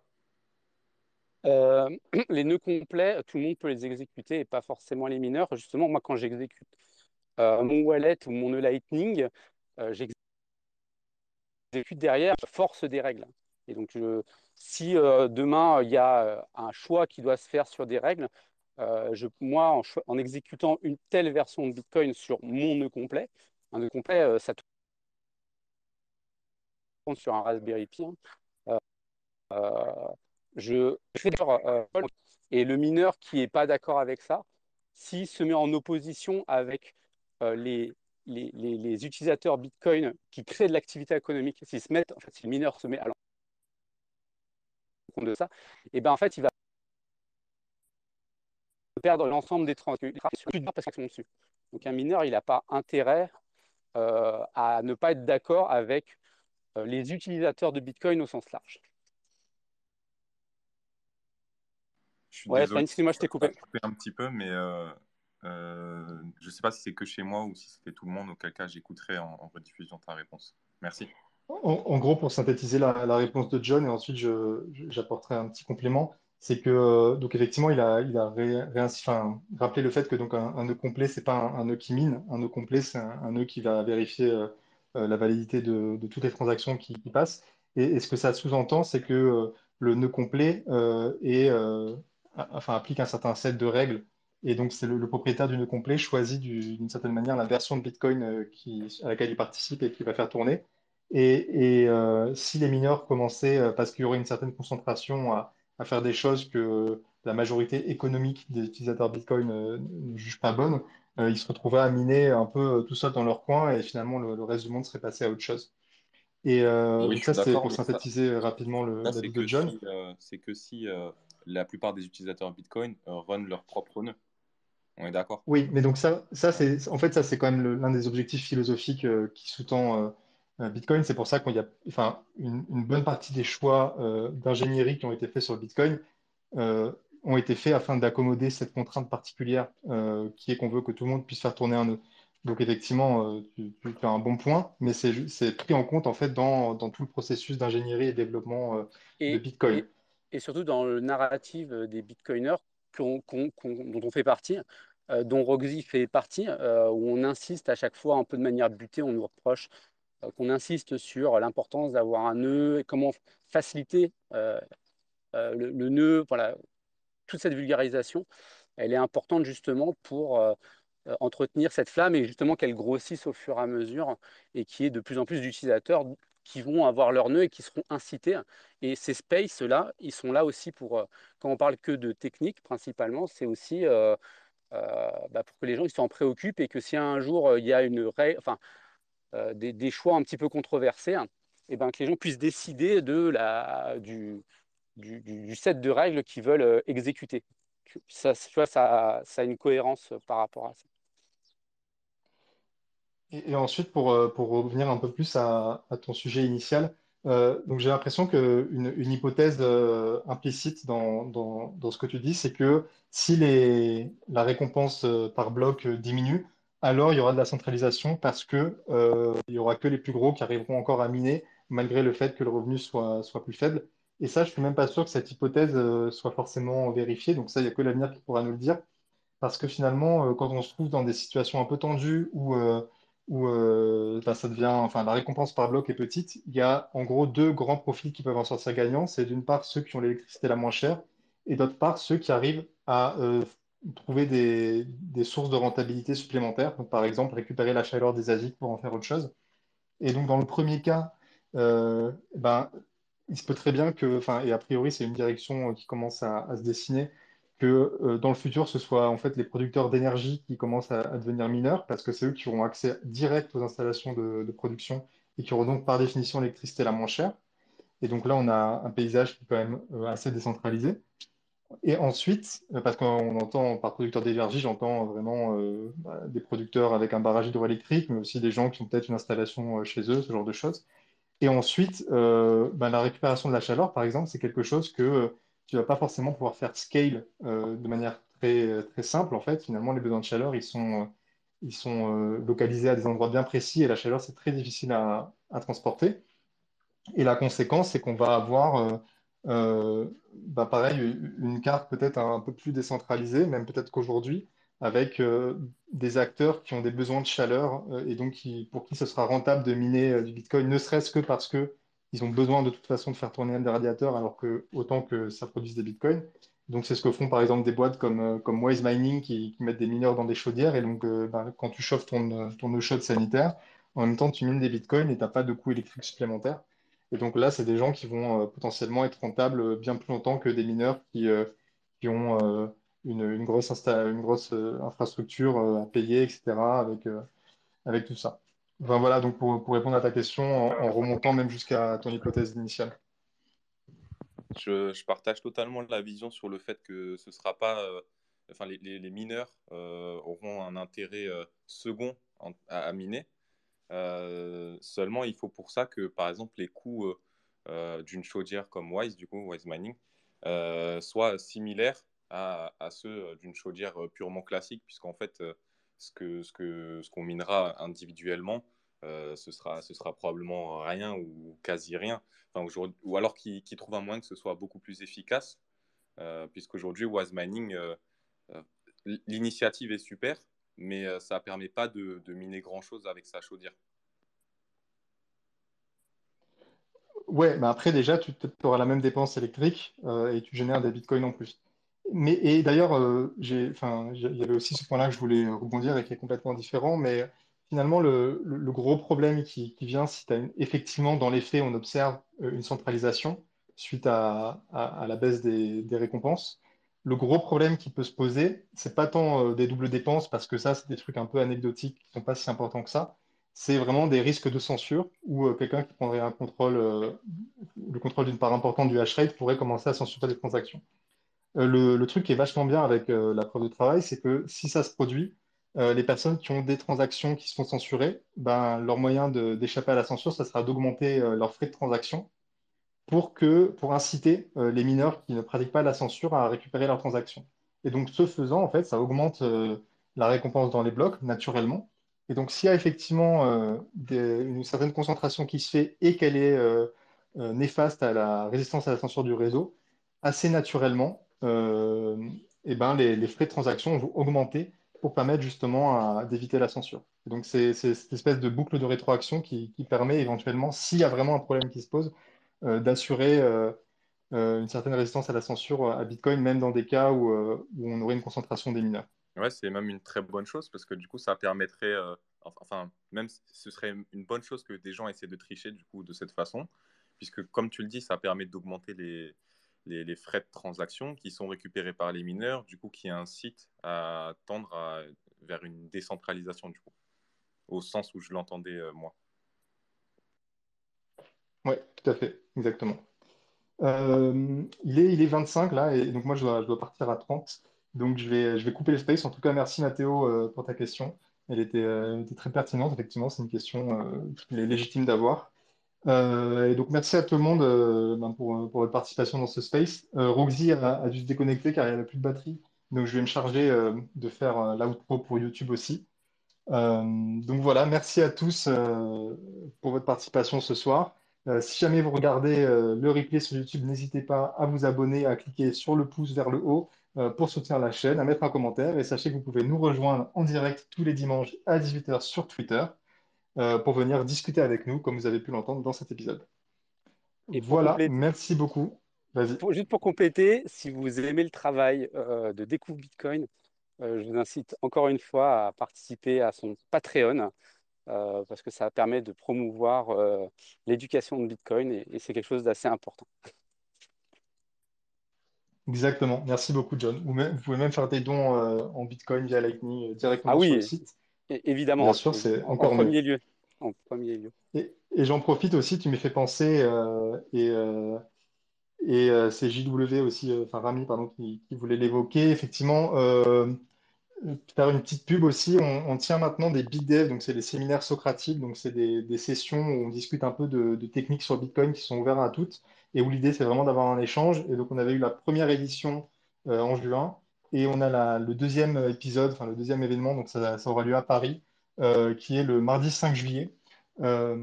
Euh, (clears throat) Les nœuds complets, tout le monde peut les exécuter et pas forcément les mineurs. Justement, moi, quand j'exécute euh, mon wallet ou mon nœud Lightning, euh, j'exécute derrière force des règles. Et donc, si demain, il y a un choix qui doit se faire sur des règles, moi, en, exécutant une telle version de Bitcoin sur mon nœud complet, un nœud complet, ça tourne sur un Raspberry Pi. Hein. Euh, euh, je et le mineur qui n'est pas d'accord avec ça, s'il se met en opposition avec les, les, utilisateurs Bitcoin qui créent de l'activité économique, s'ils se mettent, en fait, si le mineur se met à compte de ça, eh ben en fait, il va perdre l'ensemble des transactions dessus. Donc un mineur, il n'a pas intérêt euh, à ne pas être d'accord avec euh, les utilisateurs de Bitcoin au sens large.
Je suis ouais, excuse-moi, je t'ai coupé. un petit peu, mais euh, je ne sais pas si c'est que chez moi ou si c'était tout le monde, auquel cas j'écouterai en, en, rediffusion ta réponse. Merci.
En, gros, pour synthétiser la, la, réponse de John, et ensuite j'apporterai un petit complément, c'est que euh, donc effectivement il a il a ré, rappelé le fait que donc un, nœud complet c'est pas un, nœud qui mine, un nœud complet c'est un, nœud qui va vérifier euh, euh, la validité de, de, toutes les transactions qui, passent. Et, ce que ça sous-entend, c'est que le nœud complet est, enfin applique un certain set de règles. Et donc c'est le, propriétaire du nœud complet choisit d'une certaine manière la version de Bitcoin qui, à laquelle il participe et qui va faire tourner. Et, et si les mineurs commençaient, parce qu'il y aurait une certaine concentration à à faire des choses que la majorité économique des utilisateurs Bitcoin euh, ne juge pas bonnes, euh, ils se retrouveraient à miner un peu euh, tout seul dans leur coin et finalement le, reste du monde serait passé à autre chose. Et ça, c'est pour synthétiser rapidement le
l'avis de John. c'est que si la plupart des utilisateurs Bitcoin run leur propre nœud. On est d'accord?
Oui, mais donc ça, ça c'est en fait ça c'est quand même l'un des objectifs philosophiques qui sous-tend euh, Bitcoin, c'est pour ça qu'il y a enfin, une, bonne partie des choix euh, d'ingénierie qui ont été faits sur le Bitcoin euh, ont été faits afin d'accommoder cette contrainte particulière qui est qu'on veut que tout le monde puisse faire tourner un nœud. Donc effectivement, tu, tu, as un bon point, mais c'est pris en compte en fait dans, dans tout le processus d'ingénierie et développement de Bitcoin.
Et, surtout dans le narratif des Bitcoiners dont on fait partie, dont Roxy fait partie, où on insiste à chaque fois un peu de manière butée, on nous reproche euh, qu'on insiste sur l'importance d'avoir un nœud et comment faciliter euh, euh, le, nœud. Voilà, toute cette vulgarisation, elle est importante justement pour entretenir cette flamme et justement qu'elle grossisse au fur et à mesure et qu'il y ait de plus en plus d'utilisateurs qui vont avoir leur nœud et qui seront incités. Et ces spaces-là, ils sont là aussi pour, quand on parle que de technique principalement, c'est aussi bah, pour que les gens s'en préoccupent et que si un jour il y a une enfin, euh, des, choix un petit peu controversés, et eh ben, que les gens puissent décider de la, du, du, set de règles qu'ils veulent euh, exécuter. Ça, ça, ça, a une cohérence par rapport à ça.
Et, ensuite, pour, euh, pour, revenir un peu plus à, ton sujet initial, donc j'ai l'impression qu'une une hypothèse implicite dans, dans, dans, ce que tu dis, c'est que si les, la récompense par bloc diminue, alors il y aura de la centralisation parce que euh, il y aura que les plus gros qui arriveront encore à miner malgré le fait que le revenu soit, soit plus faible. Et ça, je suis même pas sûr que cette hypothèse euh, soit forcément vérifiée. Donc ça, il n'y a que l'avenir qui pourra nous le dire. Parce que finalement, euh, quand on se trouve dans des situations un peu tendues où, euh, où euh, ça devient, enfin, la récompense par bloc est petite, il y a en gros deux grands profils qui peuvent en sortir gagnants. C'est d'une part ceux qui ont l'électricité la moins chère et d'autre part ceux qui arrivent à euh, trouver des, des sources de rentabilité supplémentaires. Donc, par exemple, récupérer la chaleur des ASIC pour en faire autre chose. Et donc, dans le premier cas, euh, ben, il se peut très bien que, et a priori, c'est une direction qui commence à se dessiner, que euh, dans le futur, ce soit en fait les producteurs d'énergie qui commencent à, devenir mineurs, parce que c'est eux qui auront accès direct aux installations de, production et qui auront donc par définition l'électricité la moins chère. Et donc là, on a un paysage qui est quand même euh, assez décentralisé. Et ensuite, euh, parce qu'on entend par producteur d'énergie, j'entends vraiment bah, des producteurs avec un barrage hydroélectrique, mais aussi des gens qui ont peut-être une installation chez eux, ce genre de choses. Et ensuite, bah, la récupération de la chaleur, par exemple, c'est quelque chose que tu vas pas forcément pouvoir faire scale euh, de manière très, très simple. En fait, finalement, les besoins de chaleur, ils sont, euh, ils sont euh, localisés à des endroits bien précis et la chaleur, c'est très difficile à, à transporter. Et la conséquence, c'est qu'on va avoir, euh, bah, pareil, une carte peut-être un peu plus décentralisée, même peut-être qu'aujourd'hui, avec des acteurs qui ont des besoins de chaleur et donc qui, pour qui ce sera rentable de miner du Bitcoin, ne serait-ce que parce que ils ont besoin de toute façon de faire tourner des radiateurs, alors que autant que ça produise des Bitcoins. Donc c'est ce que font par exemple des boîtes comme, euh, comme Wise Mining qui, mettent des mineurs dans des chaudières et donc euh, bah, quand tu chauffes ton, ton eau chaude sanitaire, en même temps tu mines des Bitcoins et tu n'as pas de coût électrique supplémentaire. Et donc là, c'est des gens qui vont euh, potentiellement être rentables bien plus longtemps que des mineurs qui, euh, qui ont euh, une, une grosse, une grosse euh, infrastructure euh, à payer, etc. avec, euh, avec tout ça. Enfin, voilà, donc pour, pour répondre à ta question, en, remontant même jusqu'à ton hypothèse initiale.
Je, je partage totalement la vision sur le fait que ce sera pas, euh, enfin, les, les- mineurs euh, auront un intérêt euh, second à, miner. Seulement, il faut pour ça que, par exemple, les coûts d'une chaudière comme Wise, du coup, Wise Mining, soient similaires à, ceux d'une chaudière purement classique, puisqu'en fait, ce que, ce que, ce qu'on minera individuellement, euh, ce sera, ce sera probablement rien ou quasi rien. Enfin, ou alors qu'ils qu'ils trouvent un moyen que ce soit beaucoup plus efficace, euh, puisqu'aujourd'hui, Wise Mining, euh, euh, l'initiative est super, mais ça ne permet pas de, miner grand-chose avec sa chaudière.
Ouais, mais après déjà, tu auras la même dépense électrique et tu génères des bitcoins en plus. Mais et d'ailleurs, euh, il y avait aussi ce point-là que je voulais rebondir et qui est complètement différent. Mais finalement, le, gros problème qui, vient, si effectivement dans les faits, on observe euh, une centralisation suite à, la baisse des, récompenses. Le gros problème qui peut se poser, c'est pas tant euh, des doubles dépenses parce que ça, c'est des trucs un peu anecdotiques qui sont pas si importants que ça. C'est vraiment des risques de censure où euh, quelqu'un qui prendrait un contrôle, le contrôle d'une part importante du hash rate pourrait commencer à censurer des transactions. Le, le truc qui est vachement bien avec la preuve de travail, c'est que si ça se produit, euh, les personnes qui ont des transactions qui se font censurer, ben, leur moyen d'échapper à la censure, ça sera d'augmenter euh, leurs frais de transaction pour que, pour inciter euh, les mineurs qui ne pratiquent pas la censure à récupérer leurs transactions. Et donc, ce faisant, en fait, ça augmente la récompense dans les blocs naturellement. Et donc, s'il y a effectivement une certaine concentration qui se fait et qu'elle est néfaste à la résistance à la censure du réseau, assez naturellement, euh, eh ben, les, les frais de transaction vont augmenter pour permettre justement d'éviter la censure. Donc, c'est cette espèce de boucle de rétroaction qui, permet éventuellement, s'il y a vraiment un problème qui se pose, euh, d'assurer euh, euh, une certaine résistance à la censure à Bitcoin, même dans des cas où, où on aurait une concentration des mineurs.
Ouais, c'est même une très bonne chose parce que du coup, ça permettrait, enfin, même ce serait une bonne chose que des gens essaient de tricher du coup de cette façon, puisque comme tu le dis, ça permet d'augmenter les, les, frais de transaction qui sont récupérés par les mineurs, du coup, qui incitent à tendre vers une décentralisation du coup, au sens où je l'entendais euh, moi.
Oui, tout à fait, exactement. Euh, il est, il est 25 là, et donc moi je dois, partir à 30. Donc je vais, je vais couper le space. En tout cas, merci Mathéo euh, pour ta question. Elle était, très pertinente, effectivement, c'est une question légitime d'avoir. Euh, donc merci à tout le monde euh, ben, pour, pour votre participation dans ce space. Euh, Roxy a, dû se déconnecter car il n'y avait plus de batterie. Donc je vais me charger euh, de faire euh, l'outro pour YouTube aussi. Euh, donc voilà, merci à tous euh, pour votre participation ce soir. Euh, si jamais vous regardez le replay sur YouTube, n'hésitez pas à vous abonner, à cliquer sur le pouce vers le haut pour soutenir la chaîne, à mettre un commentaire et sachez que vous pouvez nous rejoindre en direct tous les dimanches à 18h sur Twitter pour venir discuter avec nous comme vous avez pu l'entendre dans cet épisode.
Et
Voilà,
compléter-
merci beaucoup.
Pour- juste pour compléter, si vous aimez le travail euh, de Découvre Bitcoin, euh, je vous incite encore une fois à participer à son Patreon euh, parce que ça permet de promouvoir euh, l'éducation de Bitcoin et, et c'est quelque chose d'assez important.
Exactement, merci beaucoup John. Ou même- vous pouvez même faire des dons euh, en Bitcoin via Lightning euh, directement
Ah
sur
oui,
le site.
Évidemment,
Bien sûr, c'est
en,
encore
en
mieux.
premier lieu. En premier lieu.
Et, et j'en profite aussi, tu m'y fais penser, euh, et, euh, et euh, c'est JW aussi, enfin Rami, pardon, qui, qui voulait l'évoquer. Effectivement, faire une petite pub aussi, on, on tient maintenant des BitDev, donc c'est les séminaires socratiques, donc c'est des, des sessions où on discute un peu de, de techniques sur Bitcoin qui sont ouvertes à toutes, et où l'idée c'est vraiment d'avoir un échange. Et donc on avait eu la première édition en juin, et on a le deuxième épisode, enfin le deuxième événement, donc ça, aura lieu à Paris, euh, qui est le mardi 5 juillet. Euh,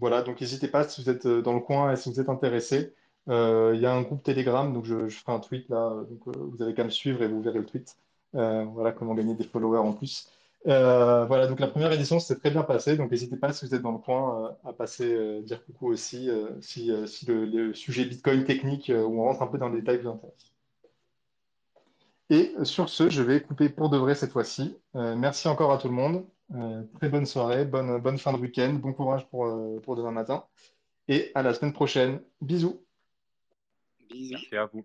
voilà, donc n'hésitez pas si vous êtes euh, dans le coin et si vous êtes intéressé. Il y a un groupe Telegram, donc je, ferai un tweet là, donc vous avez qu'à me suivre et vous verrez le tweet. Voilà comment gagner des followers en plus. Voilà, donc la première édition s'est très bien passée, donc n'hésitez pas si vous êtes dans le coin à passer dire coucou aussi si, le, le sujet Bitcoin technique où on rentre un peu dans le détail vous intéresse. Et sur ce, je vais couper pour de vrai cette fois-ci. Euh, merci encore à tout le monde. Euh, très bonne soirée, bonne, bonne fin de week-end, bon courage pour, euh, pour demain matin. Et à la semaine prochaine. Bisous.
Merci à vous.